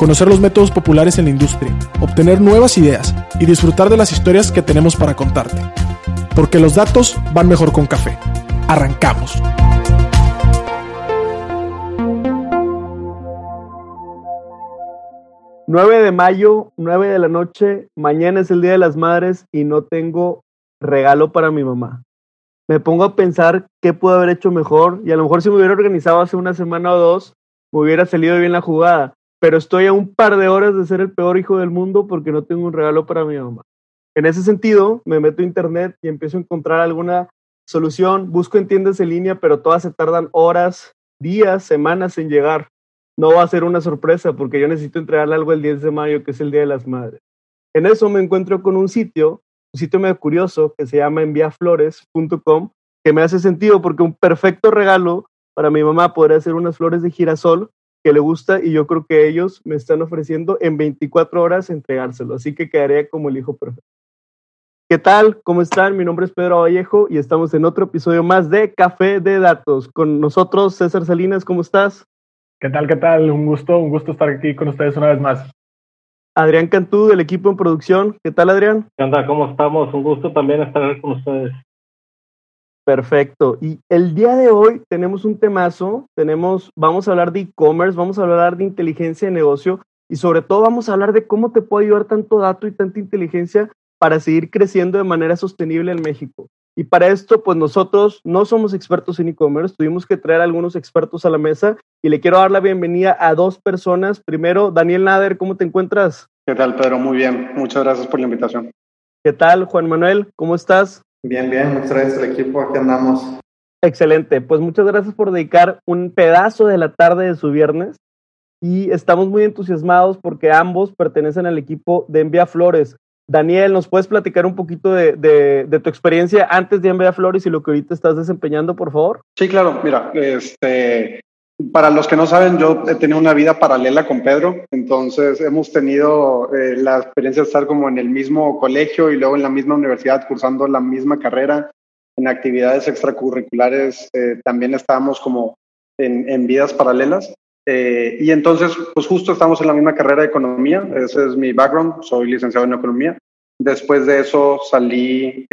conocer los métodos populares en la industria, obtener nuevas ideas y disfrutar de las historias que tenemos para contarte. Porque los datos van mejor con café. Arrancamos. ...9 de mayo, 9 de la noche, mañana es el Día de las Madres y no tengo regalo para mi mamá. Me pongo a pensar qué puedo haber hecho mejor y a lo mejor si me hubiera organizado hace una semana o dos, me hubiera salido bien la jugada pero estoy a un par de horas de ser el peor hijo del mundo porque no tengo un regalo para mi mamá. En ese sentido, me meto a internet y empiezo a encontrar alguna solución, busco en tiendas en línea, pero todas se tardan horas, días, semanas en llegar. No va a ser una sorpresa porque yo necesito entregarle algo el 10 de mayo, que es el Día de las Madres. En eso me encuentro con un sitio, un sitio medio curioso que se llama enviaflores.com, que me hace sentido porque un perfecto regalo para mi mamá podría ser unas flores de girasol que le gusta y yo creo que ellos me están ofreciendo en 24 horas entregárselo, así que quedaría como el hijo perfecto. ¿Qué tal? ¿Cómo están? Mi nombre es Pedro Vallejo y estamos en otro episodio más de Café de Datos. Con nosotros, César Salinas, ¿cómo estás? ¿Qué tal? ¿Qué tal? Un gusto, un gusto estar aquí con ustedes una vez más. Adrián Cantú, del equipo en producción. ¿Qué tal, Adrián? ¿Qué onda? ¿Cómo estamos? Un gusto también estar con ustedes. Perfecto. Y el día de hoy tenemos un temazo, tenemos, vamos a hablar de e-commerce, vamos a hablar de inteligencia de negocio y sobre todo vamos a hablar de cómo te puede ayudar tanto dato y tanta inteligencia para seguir creciendo de manera sostenible en México. Y para esto, pues nosotros no somos expertos en e-commerce, tuvimos que traer a algunos expertos a la mesa y le quiero dar la bienvenida a dos personas. Primero, Daniel Nader, ¿cómo te encuentras? ¿Qué tal, Pedro? Muy bien. Muchas gracias por la invitación. ¿Qué tal, Juan Manuel? ¿Cómo estás? Bien, bien, muchas gracias al equipo, aquí andamos. Excelente, pues muchas gracias por dedicar un pedazo de la tarde de su viernes y estamos muy entusiasmados porque ambos pertenecen al equipo de Envía Flores. Daniel, ¿nos puedes platicar un poquito de, de, tu experiencia antes de Envía Flores y lo que ahorita estás desempeñando, por favor? Sí, claro, mira, este, para los que no saben, yo he tenido una vida paralela con Pedro, entonces hemos tenido eh, la experiencia de estar como en el mismo colegio y luego en la misma universidad cursando la misma carrera. En actividades extracurriculares eh, también estábamos como en, en vidas paralelas. Eh, y entonces, pues justo estamos en la misma carrera de economía, ese es mi background, soy licenciado en economía. Después de eso salí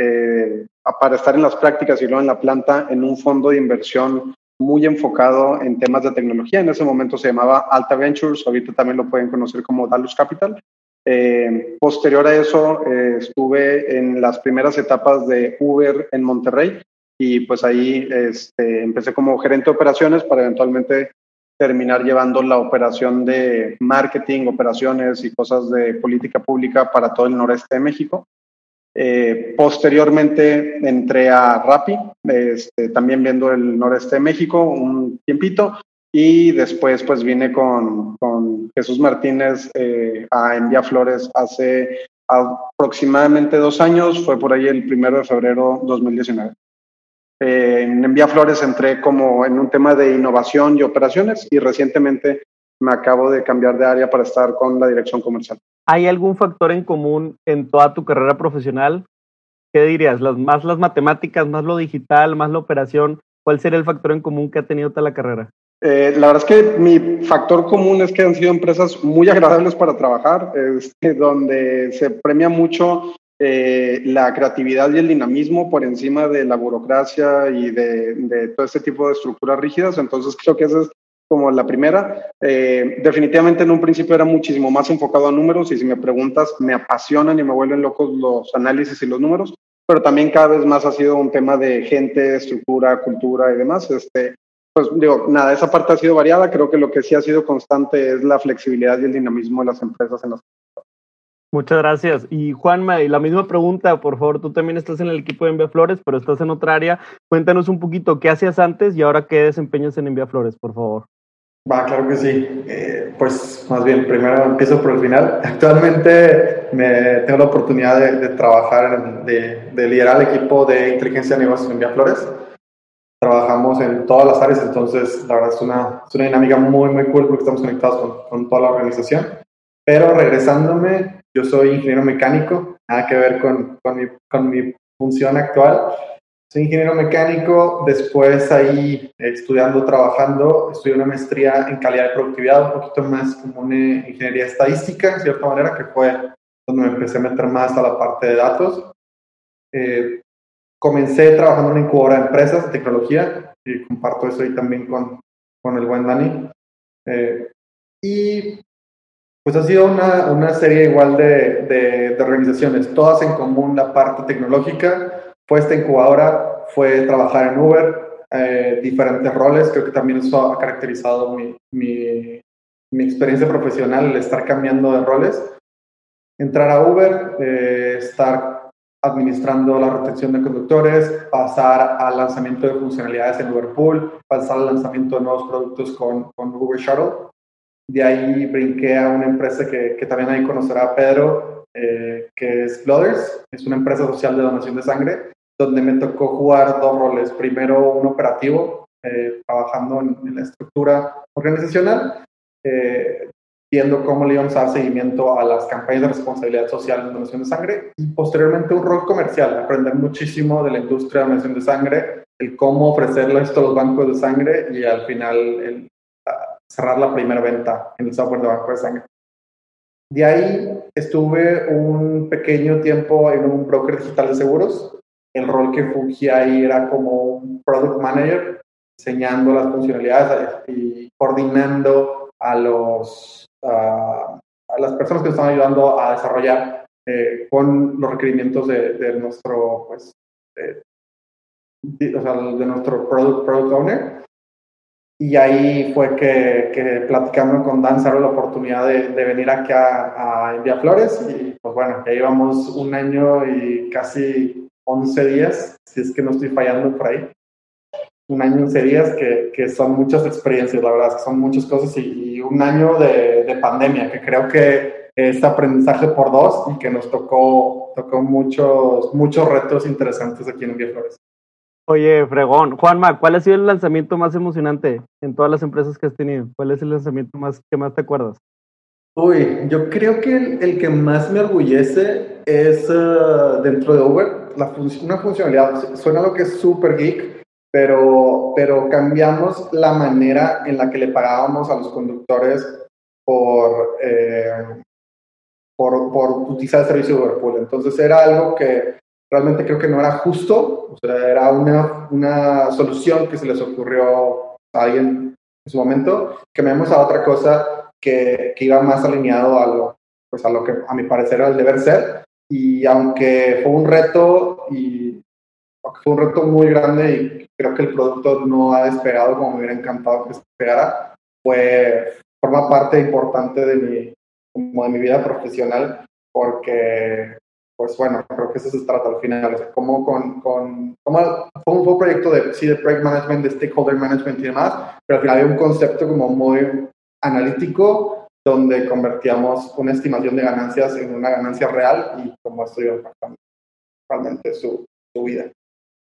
para estar en las prácticas y luego en la planta en un fondo de inversión muy enfocado en temas de tecnología. En ese momento se llamaba Alta Ventures, ahorita también lo pueden conocer como Dalus Capital. Eh, posterior a eso, eh, estuve en las primeras etapas de Uber en Monterrey y pues ahí este, empecé como gerente de operaciones para eventualmente terminar llevando la operación de marketing, operaciones y cosas de política pública para todo el noreste de México. Eh, posteriormente entré a Rappi, este, también viendo el noreste de México un tiempito. Y después pues vine con, Jesús Martínez eh, a Envía Flores hace aproximadamente dos años, fue por ahí el primero de febrero 2019. Eh, en Envía Flores entré como en un tema de innovación y operaciones y recientemente me acabo de cambiar de área para estar con la dirección comercial. ¿Hay algún factor en común en toda tu carrera profesional? ¿Qué dirías? ¿Las, ¿Más las matemáticas, más lo digital, más la operación? ¿Cuál sería el factor en común que ha tenido toda la carrera? Eh, la verdad es que mi factor común es que han sido empresas muy agradables para trabajar, este, donde se premia mucho eh, la creatividad y el dinamismo por encima de la burocracia y de, de, todo este tipo de estructuras rígidas. Entonces creo que ese es como la primera. Eh, definitivamente en un principio era muchísimo más enfocado a números y si me preguntas, me apasionan y me vuelven locos los análisis y los números, pero también cada vez más ha sido un tema de gente, estructura, cultura y demás. Este, pues digo, nada, esa parte ha sido variada. Creo que lo que sí ha sido constante es la flexibilidad y el dinamismo de las empresas en las Muchas gracias. Y Juanma, y la misma pregunta, por favor, tú también estás en el equipo de Envía Flores, pero estás en otra área. Cuéntanos un poquito qué hacías antes y ahora qué desempeñas en Envía Flores, por favor. Va, claro que sí. Eh, pues más bien, primero empiezo por el final. Actualmente me tengo la oportunidad de, trabajar, de, de, liderar el equipo de inteligencia de negocios en Vía Flores. Trabajamos en todas las áreas, entonces la verdad es una, es una dinámica muy, muy cool porque estamos conectados con, con toda la organización. Pero regresándome, yo soy ingeniero mecánico, nada que ver con, con, mi, con mi función actual soy ingeniero mecánico, después ahí estudiando, trabajando, estudié una maestría en calidad de productividad, un poquito más como una ingeniería estadística, en cierta manera, que fue donde me empecé a meter más a la parte de datos. Eh, comencé trabajando en una incubadora de empresas tecnología, y comparto eso ahí también con, con el buen Dani. Eh, y pues ha sido una, una serie igual de, de, de organizaciones, todas en común la parte tecnológica, fue esta incubadora, fue trabajar en Uber, eh, diferentes roles, creo que también eso ha caracterizado mi, mi, mi, experiencia profesional, el estar cambiando de roles. Entrar a Uber, eh, estar administrando la retención de conductores, pasar al lanzamiento de funcionalidades en Uberpool, pasar al lanzamiento de nuevos productos con, con Uber Shuttle. De ahí brinqué a una empresa que, que también ahí conocerá a Pedro, eh, que es Blooders, es una empresa social de donación de sangre, donde me tocó jugar dos roles. Primero un operativo, eh, trabajando en, la estructura organizacional, eh, viendo cómo le íbamos a dar seguimiento a las campañas de responsabilidad social en donación de sangre y posteriormente un rol comercial, aprender muchísimo de la industria de donación de sangre, el cómo ofrecerle esto a los bancos de sangre y al final cerrar la primera venta en el software de banco de sangre. De ahí estuve un pequeño tiempo en un broker digital de seguros, el rol que fungía ahí era como un product manager, enseñando las funcionalidades y coordinando a, los, a las personas que están ayudando a desarrollar eh, con los requerimientos de, nuestro, pues, de, o sea, de nuestro product, product owner. Y ahí fue que, que platicando con Dan se la oportunidad de, de venir aquí a, a Envía Flores y pues bueno, ya llevamos un año y casi 11 días, si es que no estoy fallando por ahí. Un año, 11 días, que, que son muchas experiencias, la verdad, que son muchas cosas y, un año de, de, pandemia, que creo que es aprendizaje por dos y que nos tocó, tocó muchos, muchos retos interesantes aquí en Vía Flores. Oye, Fregón, Juanma, ¿cuál ha sido el lanzamiento más emocionante en todas las empresas que has tenido? ¿Cuál es el lanzamiento más que más te acuerdas? Uy, yo creo que el, que más me orgullece es uh, dentro de Uber, la una funcionalidad. Suena lo que es súper geek, pero, pero cambiamos la manera en la que le pagábamos a los conductores por, eh, por, por, utilizar el servicio de Uberpool. Entonces era algo que realmente creo que no era justo, o sea, era una, una solución que se les ocurrió a alguien en su momento, me a otra cosa que, que, iba más alineado a lo, pues a lo que a mi parecer era el deber ser. Y aunque fue un reto, y fue un reto muy grande y creo que el producto no ha despegado como me hubiera encantado que despegara, fue, forma parte importante de mi, como de mi vida profesional porque pues bueno, creo que eso se trata al final, o sea, como con, con como fue un, proyecto de, sí, de project management, de stakeholder management y demás, pero al final había un concepto como muy analítico donde convertíamos una estimación de ganancias en una ganancia real y cómo estoy impactando realmente su, su vida.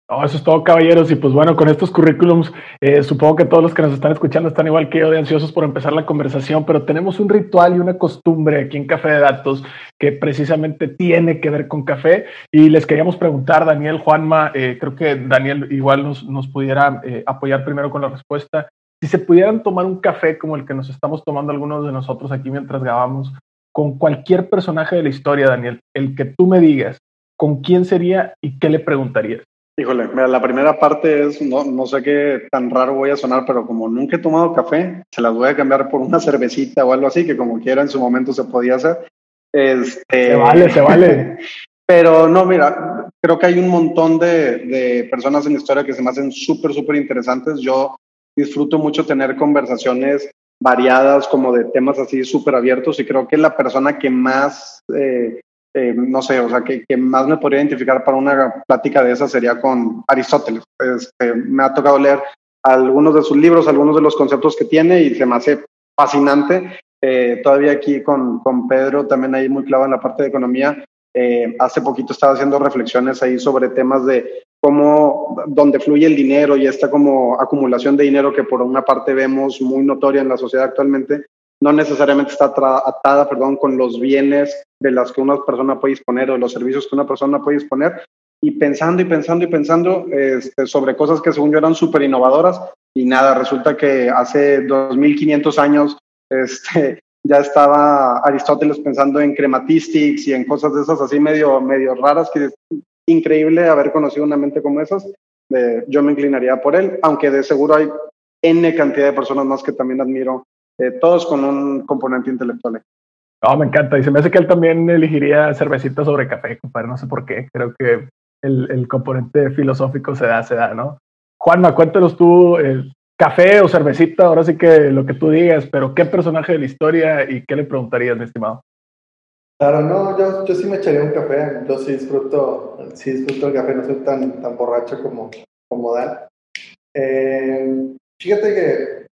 No, eso es todo, caballeros. Y pues bueno, con estos currículums, eh, supongo que todos los que nos están escuchando están igual que yo de ansiosos por empezar la conversación, pero tenemos un ritual y una costumbre aquí en Café de Datos que precisamente tiene que ver con café. Y les queríamos preguntar, Daniel, Juanma, eh, creo que Daniel igual nos, nos pudiera eh, apoyar primero con la respuesta si se pudieran tomar un café como el que nos estamos tomando algunos de nosotros aquí mientras grabamos, con cualquier personaje de la historia, Daniel, el que tú me digas, ¿con quién sería y qué le preguntarías? Híjole, mira, la primera parte es, no, no sé qué tan raro voy a sonar, pero como nunca he tomado café, se las voy a cambiar por una cervecita o algo así, que como quiera en su momento se podía hacer. Este, se vale, se vale. Pero no, mira, creo que hay un montón de, de personas en la historia que se me hacen súper, súper interesantes. Yo disfruto mucho tener conversaciones variadas, como de temas así súper abiertos, y creo que la persona que más, eh, eh, no sé, o sea, que, que, más me podría identificar para una plática de esa sería con Aristóteles. Este, me ha tocado leer algunos de sus libros, algunos de los conceptos que tiene y se me hace fascinante. Eh, todavía aquí con, con, Pedro, también ahí muy clavo en la parte de economía. Eh, hace poquito estaba haciendo reflexiones ahí sobre temas de cómo, donde fluye el dinero y esta como acumulación de dinero que por una parte vemos muy notoria en la sociedad actualmente, no necesariamente está atada, perdón, con los bienes de las que una persona puede disponer o los servicios que una persona puede disponer. Y pensando y pensando y pensando este, sobre cosas que según yo eran súper innovadoras y nada, resulta que hace 2500 años este, ya estaba Aristóteles pensando en crematistics y en cosas de esas así medio, medio raras, que increíble haber conocido una mente como esas. yo me inclinaría por él, aunque de seguro hay N cantidad de personas más que también admiro eh, todos con un componente intelectual. Oh, me encanta. Y se me hace que él también elegiría cervecita sobre café, compadre. No sé por qué. Creo que el, el componente filosófico se da, se da, ¿no? Juanma, cuéntanos tú, eh, café o cervecita, ahora sí que lo que tú digas, pero ¿qué personaje de la historia y qué le preguntarías, mi estimado? Claro, no, yo, yo sí me echaría un café. Yo sí disfruto, sí disfruto el café, no soy tan, tan borracho como, como Dan. Eh, fíjate que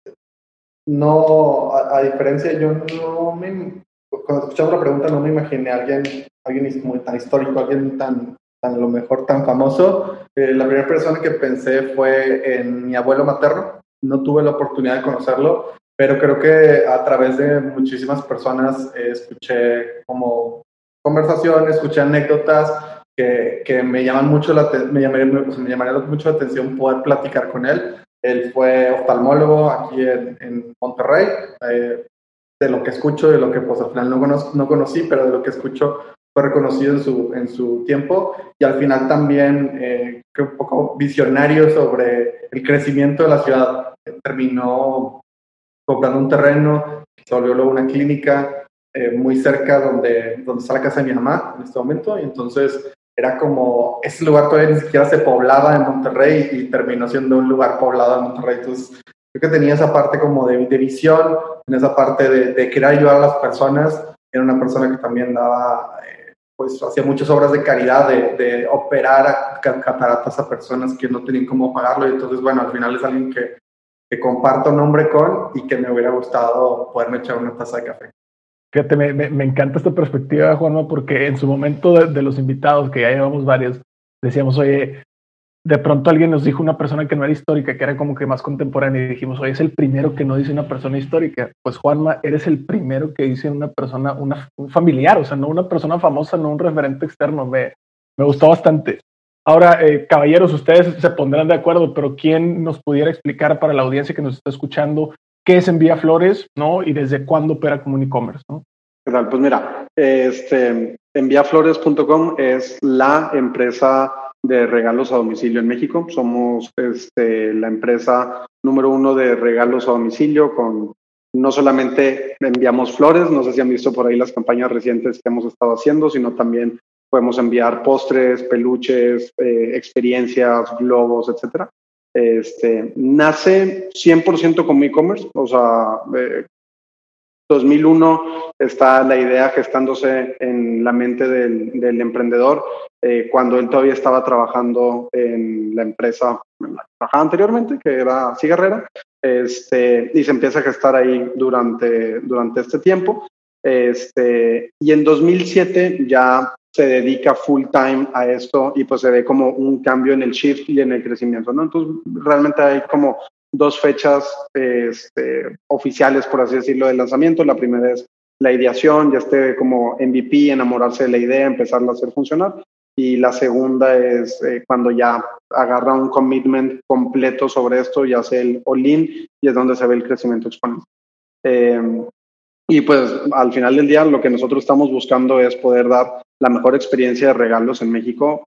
no, a, diferencia, yo no me, cuando escuchaba la pregunta no me imaginé a alguien, alguien muy tan histórico, alguien tan, tan a lo mejor tan famoso. Eh, la primera persona que pensé fue en mi abuelo materno, no tuve la oportunidad de conocerlo, pero creo que a través de muchísimas personas eh, escuché como conversaciones, escuché anécdotas que, que me llaman mucho la, me llamaría, me llamaría mucho la atención poder platicar con él él fue oftalmólogo aquí en, Monterrey. Eh, de lo que escucho, de lo que pues al final no, no conocí, pero de lo que escucho fue reconocido en su, en su tiempo y al final también eh, un poco visionario sobre el crecimiento de la ciudad. Terminó comprando un terreno, se volvió luego una clínica eh, muy cerca donde, donde está la casa de mi mamá en este momento y entonces era como, ese lugar todavía ni siquiera se poblaba en Monterrey y terminó siendo un lugar poblado en Monterrey. Entonces, creo que tenía esa parte como de, visión, en esa parte de, de, querer ayudar a las personas. Era una persona que también daba, eh, pues hacía muchas obras de caridad, de, de operar cataratas a personas que no tenían cómo pagarlo. Y entonces, bueno, al final es alguien que, que comparto nombre con y que me hubiera gustado poderme echar una taza de café. Fíjate, me, me, encanta esta perspectiva, Juanma, porque en su momento de, los invitados, que ya llevamos varios, decíamos, oye, de pronto alguien nos dijo una persona que no era histórica, que era como que más contemporánea, y dijimos, oye, es el primero que no dice una persona histórica. Pues Juanma, eres el primero que dice una persona, una, un familiar, o sea, no una persona famosa, no un referente externo. Me, me gustó bastante. Ahora, eh, caballeros, ustedes se pondrán de acuerdo, pero ¿quién nos pudiera explicar para la audiencia que nos está escuchando qué es Envía Flores, ¿no? Y desde cuándo opera como e-commerce, ¿no? ¿Qué? Pues mira, este, enviaflores.com es la empresa de regalos a domicilio en México. Somos este, la empresa número uno de regalos a domicilio con no solamente enviamos flores, no sé si han visto por ahí las campañas recientes que hemos estado haciendo, sino también podemos enviar postres, peluches, eh, experiencias, globos, etcétera. Este, nace 100% como e-commerce, o sea, 2001 está la idea gestándose en la mente del, emprendedor eh, cuando él todavía estaba trabajando en la empresa en la que trabajaba anteriormente, que era Cigarrera, este, y se empieza a gestar ahí durante, durante este tiempo. Este, y en 2007 ya se dedica full time a esto y pues se ve como un cambio en el shift y en el crecimiento, ¿no? Entonces realmente hay como dos fechas este, oficiales, por así decirlo, del lanzamiento. La primera es la ideación, ya esté como MVP, enamorarse de la idea, empezarla a hacer funcionar. Y la segunda es eh, cuando ya agarra un commitment completo sobre esto y hace el all-in y es donde se ve el crecimiento exponencial. Eh, y pues al final del día lo que nosotros estamos buscando es poder dar la mejor experiencia de regalos en México,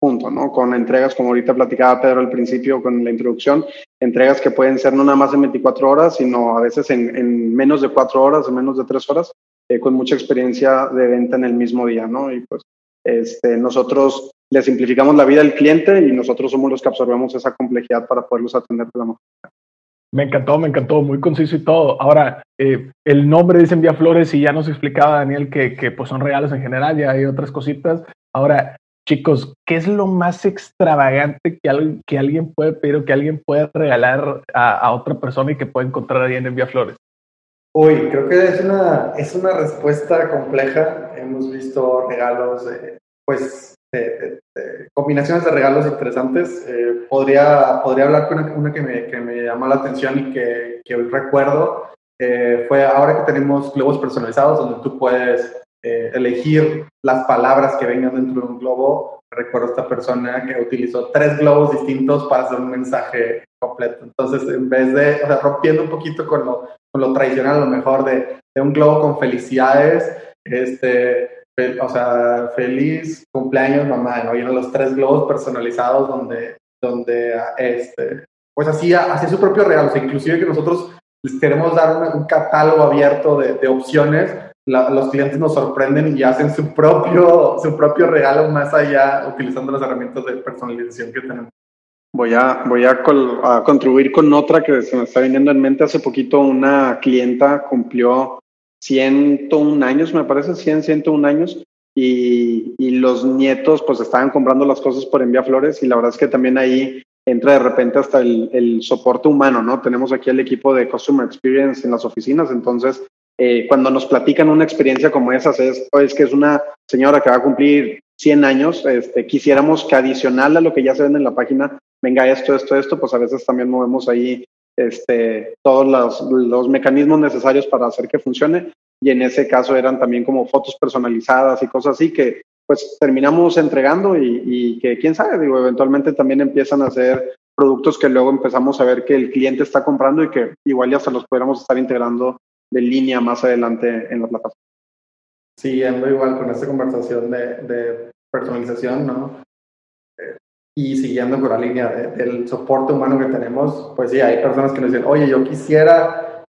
junto, ¿no? Con entregas, como ahorita platicaba Pedro al principio con la introducción, entregas que pueden ser no nada más en 24 horas, sino a veces en, menos de 4 horas, en menos de 3 horas, eh, con mucha experiencia de venta en el mismo día, ¿no? Y pues este, nosotros le simplificamos la vida al cliente y nosotros somos los que absorbemos esa complejidad para poderlos atender de la mejor. Me encantó, me encantó, muy conciso y todo. Ahora, eh, el nombre dice Envía Flores y ya nos explicaba Daniel que, que pues son regalos en general, ya hay otras cositas. Ahora, Chicos, ¿qué es lo más extravagante que, que alguien puede pedir o que alguien puede regalar a, otra persona y que puede encontrar ahí en Envía Flores? Uy, creo que es una, es una respuesta compleja. Hemos visto regalos, pues, combinaciones de regalos interesantes. Eh, podría, podría hablar con una, que, me, que me llama la atención y que, que recuerdo. Eh, fue ahora que tenemos globos personalizados donde tú puedes eh, elegir las palabras que vengan dentro de un globo. Recuerdo esta persona que utilizó tres globos distintos para hacer un mensaje completo. Entonces, en vez de, o rompiendo un poquito con lo, con lo tradicional, a lo mejor de, de un globo con felicidades, este, o sea, feliz cumpleaños mamá, ¿no? Eran los tres globos personalizados donde, donde este, pues hacía, hacía su propio regalo. O sea, inclusive que nosotros les queremos dar un catálogo abierto de, de opciones los clientes nos sorprenden y hacen su propio, su propio regalo más allá utilizando las herramientas de personalización que tenemos. Voy a, voy a, contribuir con otra que se me está viniendo en mente. Hace poquito una clienta cumplió 101 años, me parece, 100, 101 años, y, y, los nietos pues estaban comprando las cosas por envía flores y la verdad es que también ahí entra de repente hasta el, el soporte humano, ¿no? Tenemos aquí el equipo de Customer Experience en las oficinas, entonces eh, cuando nos platican una experiencia como esa, es, es que es una señora que va a cumplir 100 años, este, quisiéramos que adicional a lo que ya se ven en la página, venga esto, esto, esto, pues a veces también movemos ahí este, todos los, los mecanismos necesarios para hacer que funcione. Y en ese caso eran también como fotos personalizadas y cosas así que pues terminamos entregando y, y que quién sabe, digo, eventualmente también empiezan a ser productos que luego empezamos a ver que el cliente está comprando y que igual ya se los pudiéramos estar integrando de línea más adelante en la plataforma. Siguiendo igual con esta conversación de, personalización, ¿no? Y siguiendo con la línea del soporte humano que tenemos, pues sí, hay personas que nos dicen, oye, yo quisiera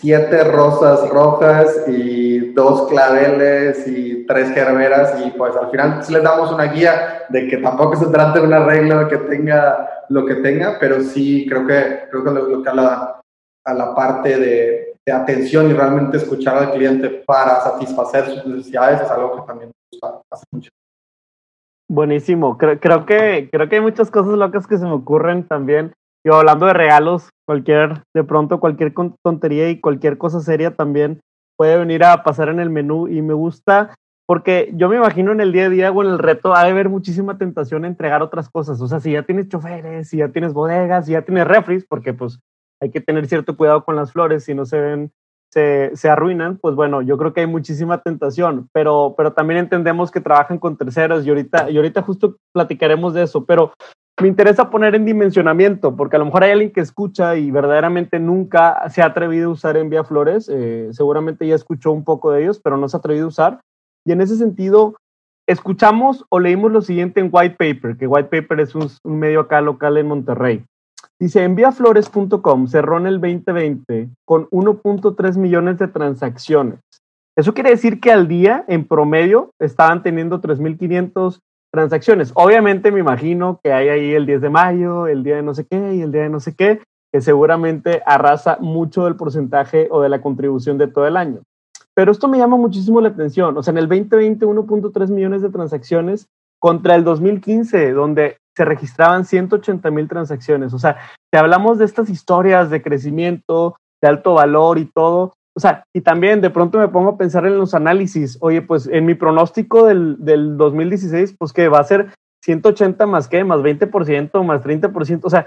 siete rosas rojas y dos claveles y tres gerberas y pues al final les damos una guía de que tampoco se trate de una regla que tenga lo que tenga, pero sí creo que creo que lo, que a la, a la parte de, de atención y realmente escuchar al cliente para satisfacer sus necesidades es algo que también gusta hace mucho. Buenísimo. Creo, creo, que, creo que hay muchas cosas locas que se me ocurren también. Yo hablando de regalos, cualquier, de pronto cualquier tontería y cualquier cosa seria también puede venir a pasar en el menú y me gusta porque yo me imagino en el día a día o en el reto ha de haber muchísima tentación a entregar otras cosas. O sea, si ya tienes choferes, si ya tienes bodegas, si ya tienes refris, porque pues hay que tener cierto cuidado con las flores, si no se ven, se, se, arruinan, pues bueno, yo creo que hay muchísima tentación, pero, pero también entendemos que trabajan con terceros y ahorita, y ahorita justo platicaremos de eso, pero me interesa poner en dimensionamiento, porque a lo mejor hay alguien que escucha y verdaderamente nunca se ha atrevido a usar Envía Flores, eh, seguramente ya escuchó un poco de ellos, pero no se ha atrevido a usar, y en ese sentido, escuchamos o leímos lo siguiente en White Paper, que White Paper es un, un medio acá local en Monterrey. Dice, enviaflores.com cerró en el 2020 con 1.3 millones de transacciones. Eso quiere decir que al día, en promedio, estaban teniendo 3.500 transacciones. Obviamente me imagino que hay ahí el 10 de mayo, el día de no sé qué y el día de no sé qué, que seguramente arrasa mucho del porcentaje o de la contribución de todo el año. Pero esto me llama muchísimo la atención. O sea, en el 2020, 1.3 millones de transacciones contra el 2015, donde se registraban 180 mil transacciones. O sea, si hablamos de estas historias de crecimiento, de alto valor y todo, o sea, y también de pronto me pongo a pensar en los análisis. Oye, pues en mi pronóstico del, del 2016, pues que va a ser 180 más qué, más 20%, más 30%. O sea,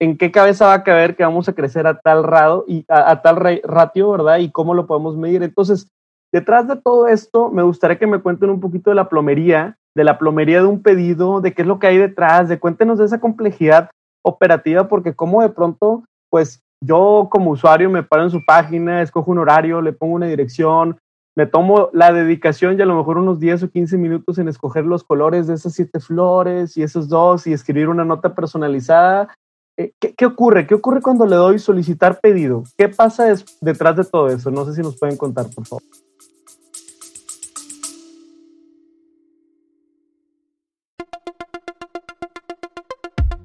¿en qué cabeza va a caber que vamos a crecer a tal, rado y a tal ratio, verdad? Y cómo lo podemos medir. Entonces, detrás de todo esto, me gustaría que me cuenten un poquito de la plomería de la plomería de un pedido, de qué es lo que hay detrás, de cuéntenos de esa complejidad operativa, porque como de pronto, pues yo como usuario me paro en su página, escojo un horario, le pongo una dirección, me tomo la dedicación y a lo mejor unos 10 o 15 minutos en escoger los colores de esas siete flores y esos dos y escribir una nota personalizada. Eh, ¿Qué, qué ocurre? ¿Qué ocurre cuando le doy solicitar pedido? ¿Qué pasa detrás de todo eso? No sé si nos pueden contar, por favor.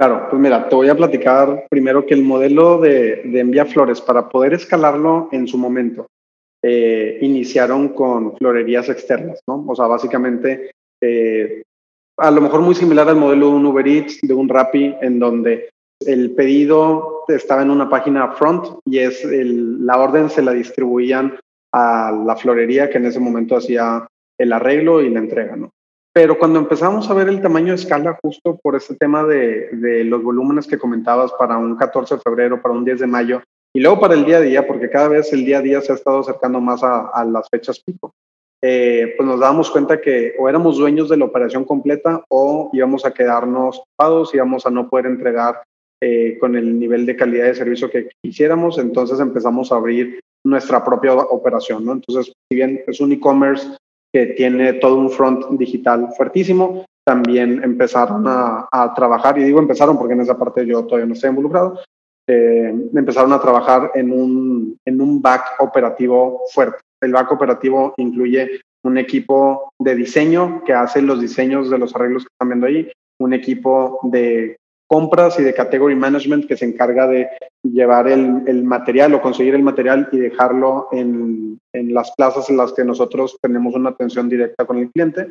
Claro, pues mira, te voy a platicar primero que el modelo de, de Envía Flores, para poder escalarlo en su momento, eh, iniciaron con florerías externas, ¿no? O sea, básicamente, eh, a lo mejor muy similar al modelo de un Uber Eats, de un Rappi, en donde el pedido estaba en una página front y es el, la orden se la distribuían a la florería que en ese momento hacía el arreglo y la entrega, ¿no? Pero cuando empezamos a ver el tamaño de escala, justo por este tema de, de, los volúmenes que comentabas para un 14 de febrero, para un 10 de mayo, y luego para el día a día, porque cada vez el día a día se ha estado acercando más a, a las fechas pico, eh, pues nos dábamos cuenta que o éramos dueños de la operación completa o íbamos a quedarnos ocupados, íbamos a no poder entregar eh, con el nivel de calidad de servicio que quisiéramos, entonces empezamos a abrir nuestra propia operación, ¿no? Entonces, si bien es un e-commerce que tiene todo un front digital fuertísimo. También empezaron a, trabajar, y digo empezaron porque en esa parte yo todavía no estoy involucrado, eh, empezaron a trabajar en un, en un back operativo fuerte. El back operativo incluye un equipo de diseño que hace los diseños de los arreglos que están viendo ahí, un equipo de compras y de category management que se encarga de llevar el, material o conseguir el material y dejarlo en, en, las plazas en las que nosotros tenemos una atención directa con el cliente.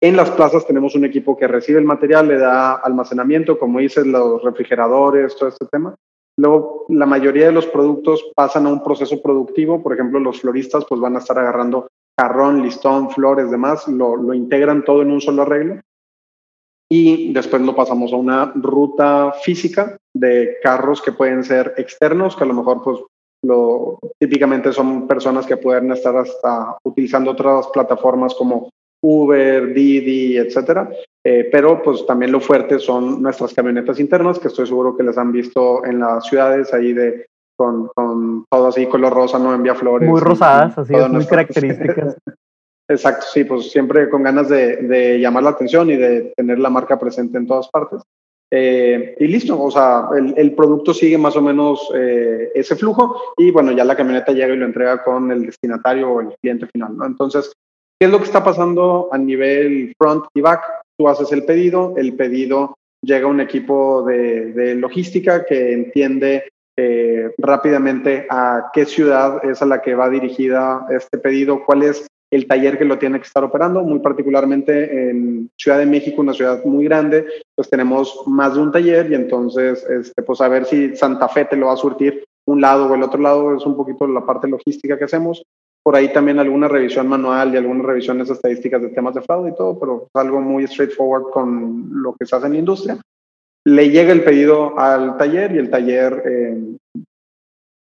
En las plazas tenemos un equipo que recibe el material, le da almacenamiento, como dices, los refrigeradores, todo este tema. Luego, la mayoría de los productos pasan a un proceso productivo. Por ejemplo, los floristas pues van a estar agarrando jarrón, listón, flores, demás, lo, lo integran todo en un solo arreglo y después lo pasamos a una ruta física de carros que pueden ser externos, que a lo mejor pues lo, típicamente son personas que pueden estar hasta utilizando otras plataformas como Uber, Didi, etcétera. Eh, pero pues también lo fuerte son nuestras camionetas internas, que estoy seguro que les han visto en las ciudades ahí de con, con todo así color rosa, no envía flores. Muy rosadas, así es, muy características. Exacto, sí, pues siempre con ganas de, de, llamar la atención y de tener la marca presente en todas partes. Eh, y listo, o sea, el, el, producto sigue más o menos eh, ese flujo y bueno, ya la camioneta llega y lo entrega con el destinatario o el cliente final, ¿no? Entonces, ¿qué es lo que está pasando a nivel front y back? Tú haces el pedido, el pedido llega a un equipo de, de logística que entiende eh, rápidamente a qué ciudad es a la que va dirigida este pedido, cuál es el taller que lo tiene que estar operando, muy particularmente en Ciudad de México, una ciudad muy grande, pues tenemos más de un taller y entonces, este, pues a ver si Santa Fe te lo va a surtir un lado o el otro lado, es un poquito la parte logística que hacemos. Por ahí también alguna revisión manual y algunas revisiones estadísticas de temas de fraude y todo, pero es algo muy straightforward con lo que se hace en la industria. Le llega el pedido al taller y el taller eh,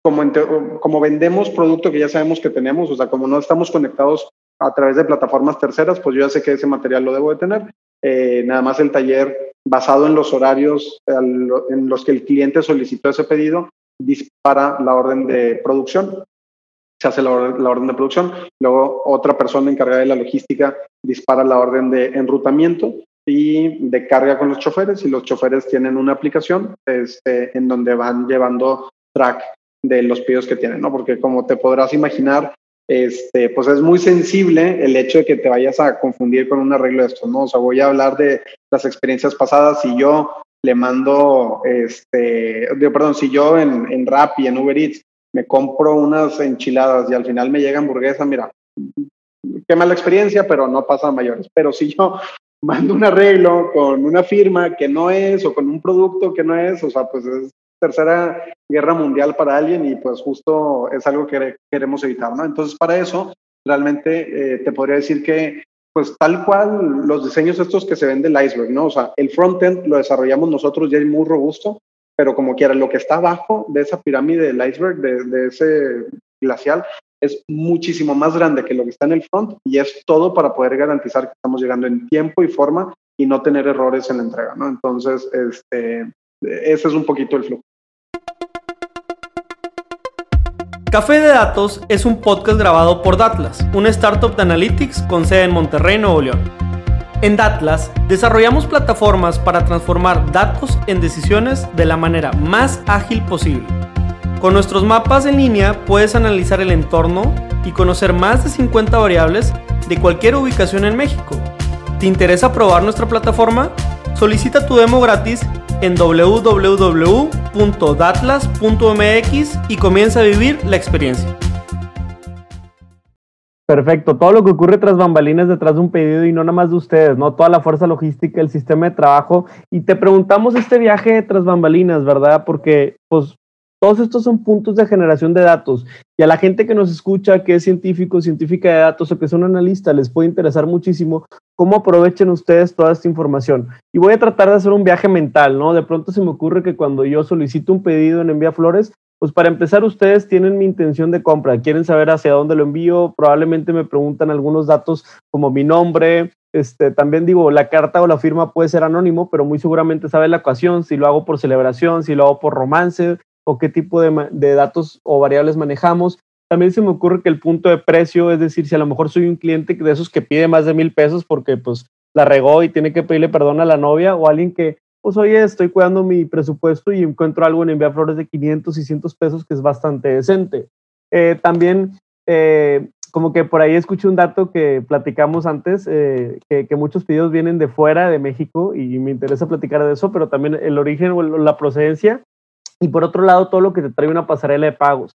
como, como vendemos producto que ya sabemos que tenemos, o sea, como no estamos conectados a través de plataformas terceras, pues yo ya sé que ese material lo debo de tener. Eh, nada más el taller, basado en los horarios en los que el cliente solicitó ese pedido, dispara la orden de producción. Se hace la, la orden de producción. Luego otra persona encargada de la logística dispara la orden de enrutamiento y de carga con los choferes y los choferes tienen una aplicación este, en donde van llevando track de los pedidos que tienen, ¿no? Porque como te podrás imaginar, este, pues es muy sensible el hecho de que te vayas a confundir con un arreglo de esto, ¿no? O sea, voy a hablar de las experiencias pasadas. Si yo le mando, este, perdón, si yo en, en Rappi, en Uber Eats, me compro unas enchiladas y al final me llega hamburguesa, mira, qué mala experiencia, pero no pasa a mayores. Pero si yo mando un arreglo con una firma que no es o con un producto que no es, o sea, pues es tercera guerra mundial para alguien y pues justo es algo que queremos evitar, ¿no? Entonces, para eso realmente eh, te podría decir que pues tal cual los diseños estos que se ven del iceberg, ¿no? O sea, el frontend lo desarrollamos nosotros ya es muy robusto, pero como quiera, lo que está abajo de esa pirámide del iceberg, de, de ese glacial, es muchísimo más grande que lo que está en el front y es todo para poder garantizar que estamos llegando en tiempo y forma y no tener errores en la entrega, ¿no? Entonces, este, ese es un poquito el flujo. Café de Datos es un podcast grabado por Datlas, una startup de analytics con sede en Monterrey, Nuevo León. En Datlas desarrollamos plataformas para transformar datos en decisiones de la manera más ágil posible. Con nuestros mapas en línea puedes analizar el entorno y conocer más de 50 variables de cualquier ubicación en México. ¿Te interesa probar nuestra plataforma? Solicita tu demo gratis en www.datlas.mx y comienza a vivir la experiencia. Perfecto, todo lo que ocurre tras bambalinas detrás de un pedido y no nada más de ustedes, ¿no? Toda la fuerza logística, el sistema de trabajo. Y te preguntamos este viaje tras bambalinas, ¿verdad? Porque, pues, todos estos son puntos de generación de datos y a la gente que nos escucha, que es científico, científica de datos o que son analistas, les puede interesar muchísimo cómo aprovechen ustedes toda esta información. Y voy a tratar de hacer un viaje mental, ¿no? De pronto se me ocurre que cuando yo solicito un pedido en Envía Flores, pues para empezar ustedes tienen mi intención de compra, quieren saber hacia dónde lo envío, probablemente me preguntan algunos datos como mi nombre, este, también digo, la carta o la firma puede ser anónimo, pero muy seguramente sabe la ocasión, si lo hago por celebración, si lo hago por romance, o qué tipo de, datos o variables manejamos. También se me ocurre que el punto de precio, es decir, si a lo mejor soy un cliente de esos que pide más de mil pesos porque pues la regó y tiene que pedirle perdón a la novia o alguien que, pues oye, estoy cuidando mi presupuesto y encuentro algo en enviar flores de 500, 600 pesos que es bastante decente. Eh, también, eh, como que por ahí escuché un dato que platicamos antes, eh, que, que, muchos pedidos vienen de fuera de México y me interesa platicar de eso, pero también el origen o la procedencia y por otro lado, todo lo que te trae una pasarela de pagos.